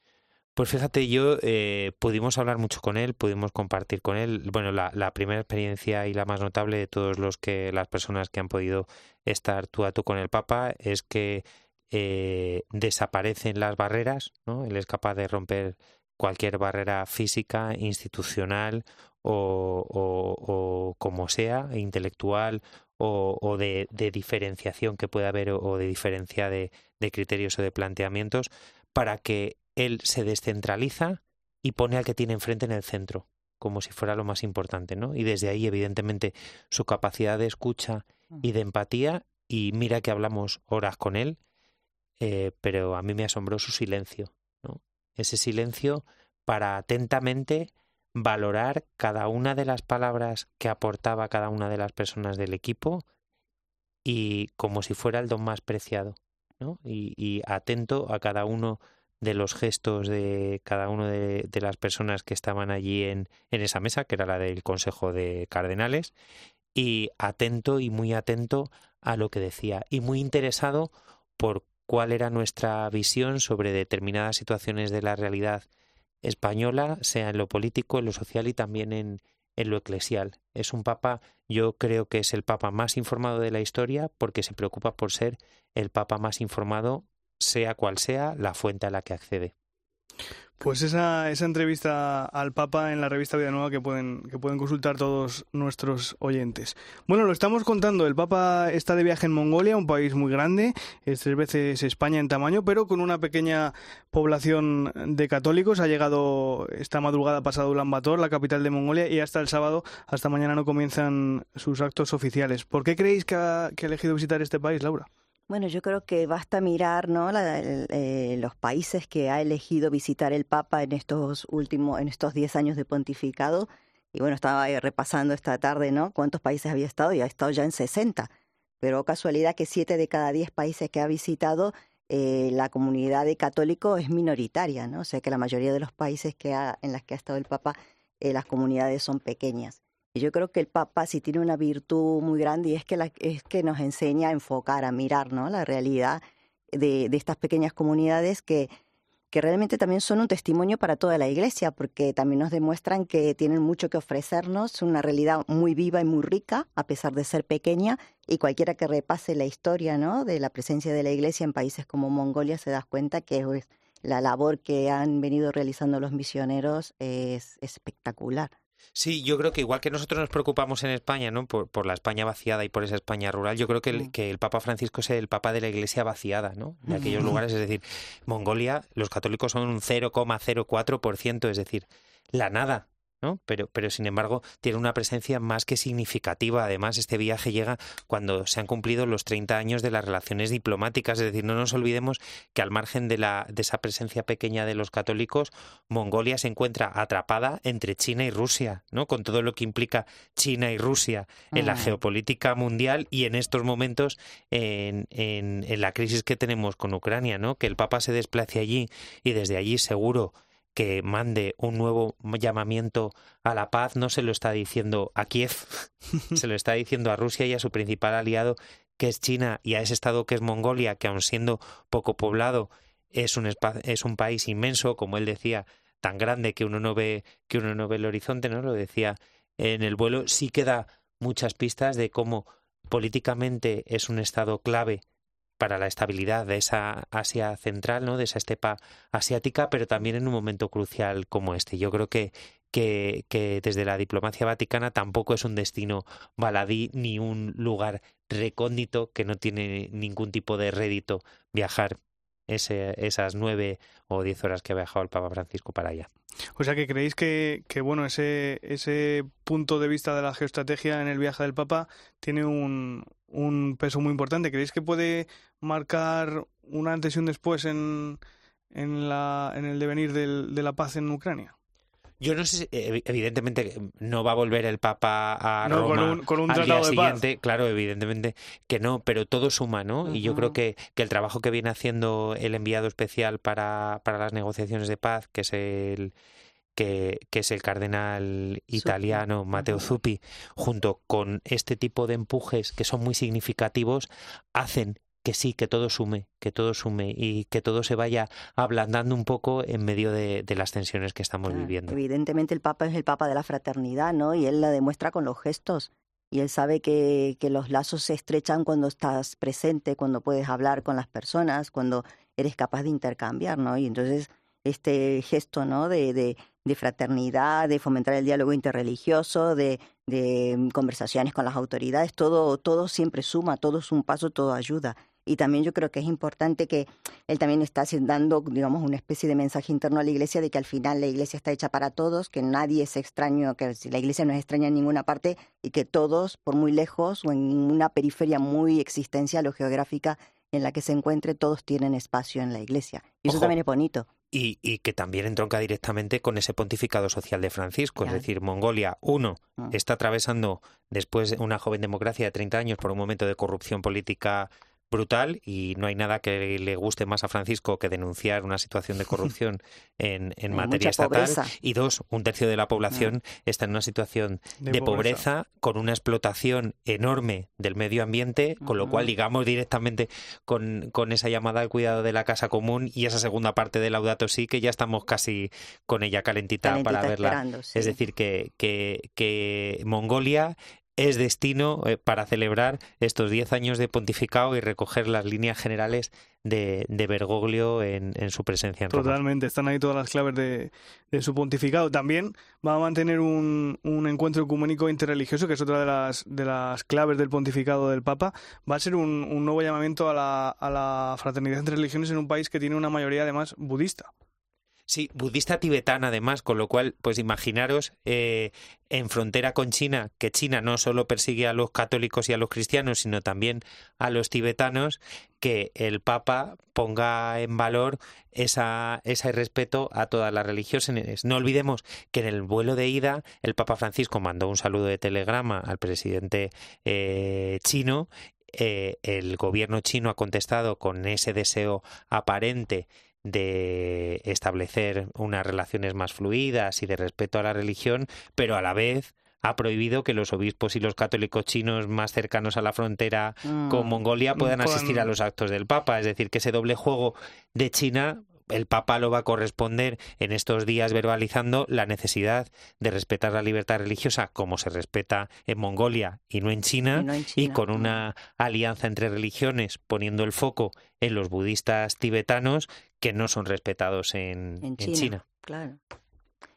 Pues fíjate, yo eh, pudimos hablar mucho con él, pudimos compartir con él, bueno, la, primera experiencia y la más notable de todos los que las personas que han podido estar tú a tú con el Papa es que eh, desaparecen las barreras, ¿no? Él es capaz de romper cualquier barrera física, institucional o, como sea, intelectual o, o de, de, diferenciación que pueda haber o de diferencia de criterios o de planteamientos para que él se descentraliza y pone al que tiene enfrente en el centro, como si fuera lo más importante, ¿no? Y desde ahí, evidentemente, su capacidad de escucha y de empatía, y mira que hablamos horas con él, eh, pero a mí me asombró su silencio, ¿no? Ese silencio para atentamente valorar cada una de las palabras que aportaba cada una de las personas del equipo y como si fuera el don más preciado, ¿no? Y, y atento a cada uno de los gestos de cada una de, de, las personas que estaban allí en, en esa mesa, que era la del Consejo de Cardenales, y atento y muy atento a lo que decía, y muy interesado por cuál era nuestra visión sobre determinadas situaciones de la realidad española, sea en lo político, en lo social y también en, en lo eclesial. Es un papa, yo creo que es el papa más informado de la historia porque se preocupa por ser el papa más informado sea cual sea la fuente a la que accede. Pues esa, esa entrevista al Papa en la revista Vida Nueva que pueden, que pueden consultar todos nuestros oyentes. Bueno, lo estamos contando, el Papa está de viaje en Mongolia, un país muy grande, es tres veces España en tamaño, pero con una pequeña población de católicos. Ha llegado esta madrugada pasado Ulan Bator, la capital de Mongolia, y hasta el sábado, hasta mañana no comienzan sus actos oficiales. ¿Por qué creéis que ha, que ha elegido visitar este país, Laura? Bueno, yo creo que basta mirar ¿no? La, eh, los países que ha elegido visitar el Papa en estos últimos, en estos 10 años de pontificado. Y bueno, estaba repasando esta tarde, ¿no? Cuántos países había estado y ha estado ya en 60. Pero casualidad que 7 de cada 10 países que ha visitado, eh, la comunidad de católicos es minoritaria, ¿no? O sea que la mayoría de los países que ha, en los que ha estado el Papa, eh, las comunidades son pequeñas. Yo creo que el Papa sí tiene una virtud muy grande y es que, la, es que nos enseña a enfocar, a mirar ¿no? la realidad de, estas pequeñas comunidades que, que realmente también son un testimonio para toda la iglesia, porque también nos demuestran que tienen mucho que ofrecernos, una realidad muy viva y muy rica, a pesar de ser pequeña, y cualquiera que repase la historia ¿no? de la presencia de la iglesia en países como Mongolia se da cuenta que la labor que han venido realizando los misioneros es espectacular. Sí, yo creo que igual que nosotros nos preocupamos en España, ¿no? Por, por la España vaciada y por esa España rural, yo creo que el, mm. que el Papa Francisco es el Papa de la Iglesia vaciada, ¿no? Aquellos mm. lugares, es decir, Mongolia, los católicos son un 0,04%, es decir, la nada. ¿No? Pero, pero sin embargo tiene una presencia más que significativa. Además, este viaje llega cuando se han cumplido los 30 años de las relaciones diplomáticas. Es decir, no nos olvidemos que al margen de, la, de esa presencia pequeña de los católicos, Mongolia se encuentra atrapada entre China y Rusia, ¿no? Con todo lo que implica China y Rusia en la Mm. geopolítica mundial y en estos momentos en, en, en la crisis que tenemos con Ucrania, ¿no? Que el Papa se desplace allí y desde allí seguro que mande un nuevo llamamiento a la paz no se lo está diciendo a Kiev, se lo está diciendo a Rusia y a su principal aliado que es China y a ese estado que es Mongolia, que aun siendo poco poblado es un es un país inmenso, como él decía, tan grande que uno no ve que uno no ve el horizonte, ¿no? Lo decía en el vuelo, sí que da muchas pistas de cómo políticamente es un estado clave para la estabilidad de esa Asia central, ¿no? de esa estepa asiática, pero también en un momento crucial como este. Yo creo que, que, que desde la diplomacia vaticana tampoco es un destino baladí ni un lugar recóndito que no tiene ningún tipo de rédito viajar ese, esas nueve o diez horas que ha viajado el Papa Francisco para allá. O sea que creéis que, que bueno, ese, ese punto de vista de la geoestrategia en el viaje del Papa tiene un, un peso muy importante. ¿Creéis que puede marcar un antes y un después en, en, la, en el devenir de la paz en Ucrania? Yo no sé, si- evi- evidentemente no va a volver el Papa a No, con Roma un- con un al día paz. siguiente, claro, evidentemente que no, pero todo suma, ¿no? Y yo creo que, que el trabajo que viene haciendo el enviado especial para, para las negociaciones de paz, que es el que, que es el cardenal italiano Matteo Zuppi, junto con este tipo de empujes que son muy significativos, hacen que sí, que todo sume, que todo sume y que todo se vaya ablandando un poco en medio de, de las tensiones que estamos Claro, viviendo. Evidentemente el Papa es el Papa de la fraternidad, ¿no? Y él la demuestra con los gestos. Y él sabe que, que los lazos se estrechan cuando estás presente, cuando puedes hablar con las personas, cuando eres capaz de intercambiar, ¿no? Y entonces este gesto, ¿no? De, de, de fraternidad, de fomentar el diálogo interreligioso, de, de conversaciones con las autoridades, todo, todo siempre suma, todo es un paso, todo ayuda. Y también yo creo que es importante que él también está dando, digamos, una especie de mensaje interno a la iglesia de que al final la iglesia está hecha para todos, que nadie es extraño, que la iglesia no es extraña en ninguna parte y que todos, por muy lejos o en una periferia muy existencial o geográfica en la que se encuentre, todos tienen espacio en la iglesia. Y eso también es bonito. Y, y que también entronca directamente con ese pontificado social de Francisco. Claro. Es decir, Mongolia, uno, Ah. está atravesando, después de una joven democracia de 30 años, por un momento de corrupción política brutal y no hay nada que le guste más a Francisco que denunciar una situación de corrupción en, en Hay materia estatal. pobreza. Y dos, un tercio de la población está en una situación De de, pobreza. pobreza. con una explotación enorme del medio ambiente, con lo cual ligamos directamente con, con esa llamada al cuidado de la casa común y esa segunda parte de Laudato Si, que ya estamos casi con ella calentita, Calentita para verla. sí. Es decir, que, que, que Mongolia es destino eh, para celebrar estos 10 años de pontificado y recoger las líneas generales de, de Bergoglio en, su presencia en. Totalmente, están ahí todas las claves de, de su pontificado. También va a mantener un, un encuentro ecuménico interreligioso, que es otra de las, de las claves del pontificado del Papa. Va a ser un, un nuevo llamamiento a la, a la fraternidad entre religiones en un país que tiene una mayoría además budista. Sí, budista tibetana además, con lo cual, pues imaginaros eh, en frontera con China, que China no solo persigue a los católicos y a los cristianos, sino también a los tibetanos, que el Papa ponga en valor esa, ese respeto a todas las religiones. No olvidemos que en el vuelo de ida el Papa Francisco mandó un saludo de telegrama al presidente eh, chino eh, el gobierno chino ha contestado con ese deseo aparente de establecer unas relaciones más fluidas y de respeto a la religión, pero a la vez ha prohibido que los obispos y los católicos chinos más cercanos a la frontera Mm. con Mongolia puedan asistir a los actos del Papa. Es decir, que ese doble juego de China el Papa lo va a corresponder en estos días verbalizando la necesidad de respetar la libertad religiosa como se respeta en Mongolia y no en China, Y no en y China, con una alianza entre religiones poniendo el foco en los budistas tibetanos que no son respetados en, En en China, China. claro.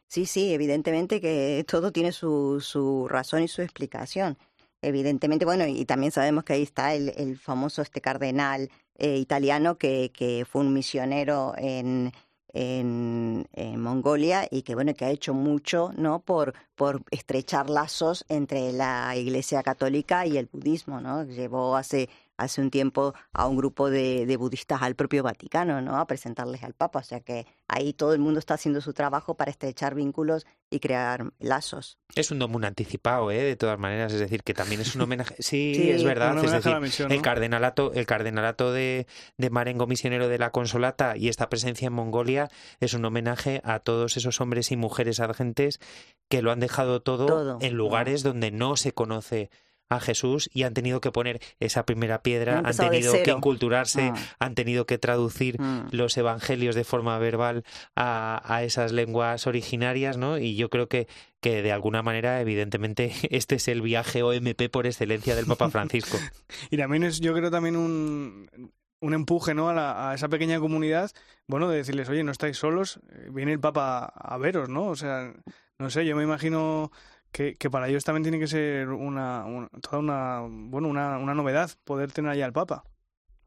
Sí, sí, evidentemente que todo tiene su, su razón y su explicación. Evidentemente, bueno, y también sabemos que ahí está el, el famoso este cardenal eh, italiano que, que fue un misionero en, en, en, Mongolia y que bueno que ha hecho mucho no por por estrechar lazos entre la Iglesia católica y el budismo no llevó hace hace un tiempo a un grupo de, de, budistas al propio Vaticano, ¿no? A presentarles al Papa. O sea que ahí todo el mundo está haciendo su trabajo para estrechar vínculos y crear lazos. Es un domun anticipado, ¿eh? De todas maneras, es decir, que también es un homenaje. Sí, es verdad. Es decir, misión, ¿no? el cardenalato, el cardenalato de, de Marengo misionero de la Consolata y esta presencia en Mongolia es un homenaje a todos esos hombres y mujeres argentes que lo han dejado todo, todo. en lugares donde no se conoce a Jesús y han tenido que poner esa primera piedra, han tenido que inculturarse, ah. han tenido que traducir mm. los evangelios de forma verbal a, a, esas lenguas originarias, ¿no? Y yo creo que, que de alguna manera, evidentemente, este es el viaje OMP por excelencia del Papa Francisco. y también es, yo creo, también un, un empuje ¿no? A, la, a, esa pequeña comunidad, bueno, de decirles, oye, no estáis solos, viene el Papa a veros, ¿no? O sea, no sé, yo me imagino que, para ellos también tiene que ser una, una toda una bueno una, una, novedad poder tener allá al Papa.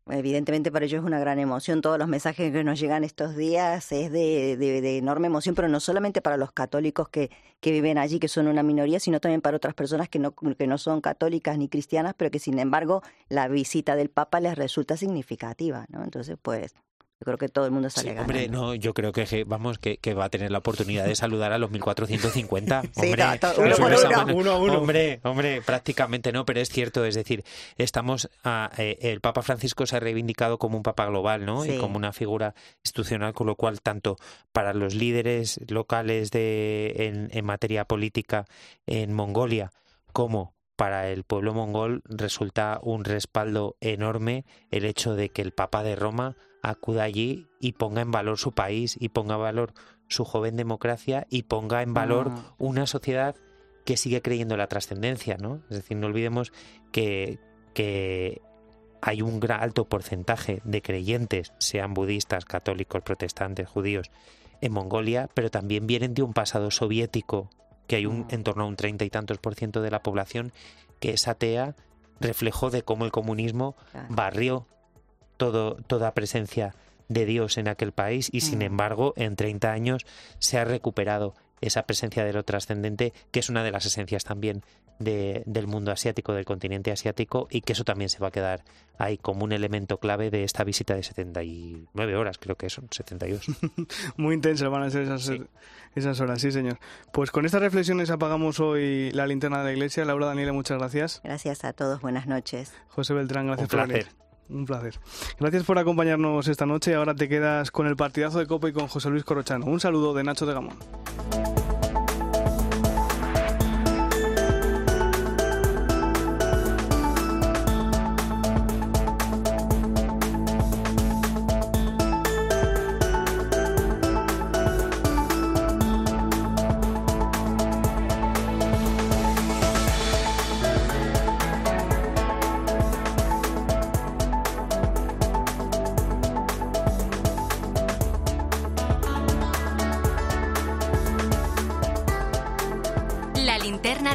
Evidentemente para ellos es una gran emoción. Todos los mensajes que nos llegan estos días es de, de, de enorme emoción, pero no solamente para los católicos que, que, viven allí, que son una minoría, sino también para otras personas que no, que no son católicas ni cristianas, pero que sin embargo la visita del Papa les resulta significativa. ¿no? Entonces, pues yo creo que todo el mundo sale sí, ganando. Hombre, no, yo creo que vamos que, que, va a tener la oportunidad de saludar a los 1450. sí, hombre, to, uno, por uno. uno, uno. hombre, hombre, prácticamente no, pero es cierto, es decir, estamos a, eh, el Papa Francisco se ha reivindicado como un papa global, ¿no? Sí. Y como una figura institucional, con lo cual tanto para los líderes locales de en, en materia política en Mongolia como para el pueblo mongol resulta un respaldo enorme el hecho de que el Papa de Roma acuda allí y ponga en valor su país y ponga en valor su joven democracia y ponga en valor Ah. una sociedad que sigue creyendo en la trascendencia, ¿no? Es decir, no olvidemos que, que hay un gran alto porcentaje de creyentes, sean budistas, católicos, protestantes, judíos, en Mongolia, pero también vienen de un pasado soviético, que hay un, en torno a un treinta y tantos por ciento de la población que es atea, reflejo de cómo el comunismo barrió todo, toda presencia de Dios en aquel país y sin Mm. embargo en 30 años se ha recuperado esa presencia de lo trascendente que es una de las esencias también de, del mundo asiático, del continente asiático y que eso también se va a quedar ahí como un elemento clave de esta visita de 79 horas, creo que son 72. Muy intensas van a ser esas, Sí. esas horas, sí señor. Pues con estas reflexiones apagamos hoy la linterna de la iglesia. Laura Daniela, muchas gracias. Gracias a todos, buenas noches. José Beltrán, gracias Un por placer. venir. Un placer. Gracias por acompañarnos esta noche. Ahora te quedas con el partidazo de Copa y con José Luis Corrochano. Un saludo de Nacho de Gamón.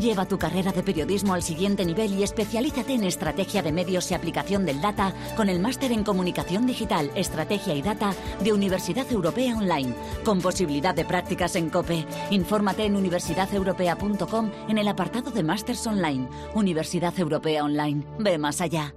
Lleva tu carrera de periodismo al siguiente nivel y especialízate en estrategia de medios y aplicación del data con el máster en comunicación digital, estrategia y data de Universidad Europea Online, con posibilidad de prácticas en COPE. Infórmate en universidadeuropea.com en el apartado de másters online. Universidad Europea Online. Ve más allá.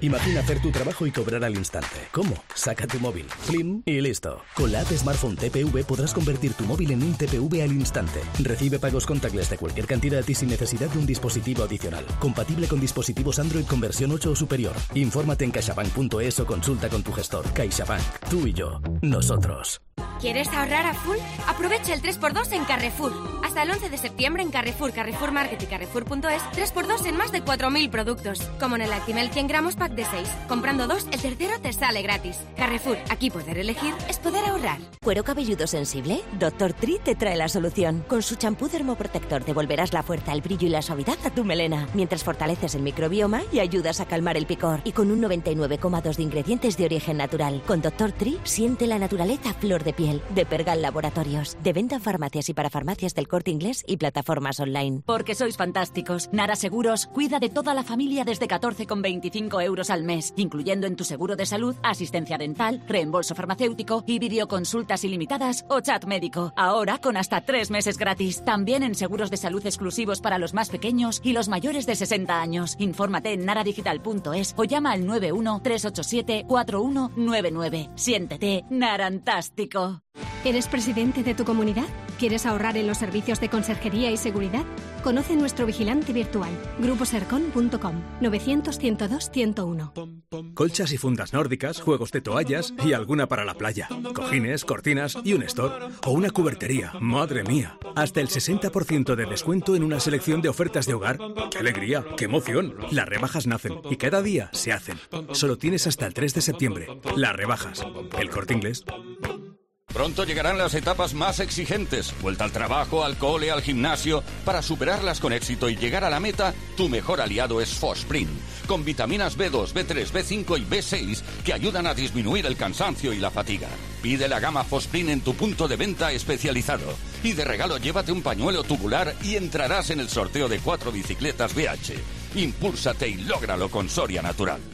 Imagina hacer tu trabajo y cobrar al instante. ¿Cómo? Saca tu móvil, Flim y listo. Con la app Smartphone TPV podrás convertir tu móvil en un TPV al instante. Recibe pagos contactless de cualquier cantidad y sin necesidad de un dispositivo adicional. Compatible con dispositivos Android con versión 8 o superior. Infórmate en caixabank.es o consulta con tu gestor. CaixaBank. Tú y yo. Nosotros. ¿Quieres ahorrar a full? Aprovecha el 3x2 en Carrefour. Hasta el 11 de septiembre en Carrefour, Carrefour Market y Carrefour.es, 3x2 en más de 4.000 productos. Como en el Actimel 100 gramos pack de 6. Comprando dos, el tercero te sale gratis. Carrefour, aquí poder elegir es poder ahorrar. ¿Cuero cabelludo sensible? Dr. Tri te trae la solución. Con su champú dermoprotector devolverás la fuerza, el brillo y la suavidad a tu melena, mientras fortaleces el microbioma y ayudas a calmar el picor. Y con un 99,2 de ingredientes de origen natural. Con Dr. Tri siente la naturaleza flor de piel de Pergal Laboratorios. De venta en farmacias y para farmacias del corte inglés y plataformas online. Porque sois fantásticos. Nara Seguros cuida de toda la familia desde 14,25 euros al mes, incluyendo en tu seguro de salud, asistencia dental, reembolso farmacéutico y videoconsultas ilimitadas o chat médico. Ahora con hasta tres meses gratis. También en seguros de salud exclusivos para los más pequeños y los mayores de 60 años. Infórmate en naradigital.es o llama al 91 387 4199. Siéntete narantástico. ¿Eres presidente de tu comunidad? ¿Quieres ahorrar en los servicios de conserjería y seguridad? Conoce nuestro vigilante virtual, gruposercon.com 900-102-101. Colchas y fundas nórdicas, juegos de toallas y alguna para la playa. Cojines, cortinas y un store. O una cubertería. Madre mía. Hasta el 60% de descuento en una selección de ofertas de hogar. ¡Qué alegría! ¡Qué emoción! Las rebajas nacen y cada día se hacen. Solo tienes hasta el 3 de septiembre. Las rebajas. El corte inglés. Pronto llegarán las etapas más exigentes. Vuelta al trabajo, al cole, al gimnasio. Para superarlas con éxito y llegar a la meta, tu mejor aliado es Fosprin. Con vitaminas B2, B3, B5 y B6 que ayudan a disminuir el cansancio y la fatiga. Pide la gama Fosprin en tu punto de venta especializado. Y de regalo llévate un pañuelo tubular y entrarás en el sorteo de cuatro bicicletas BH. Impúlsate y lógralo con Soria Natural.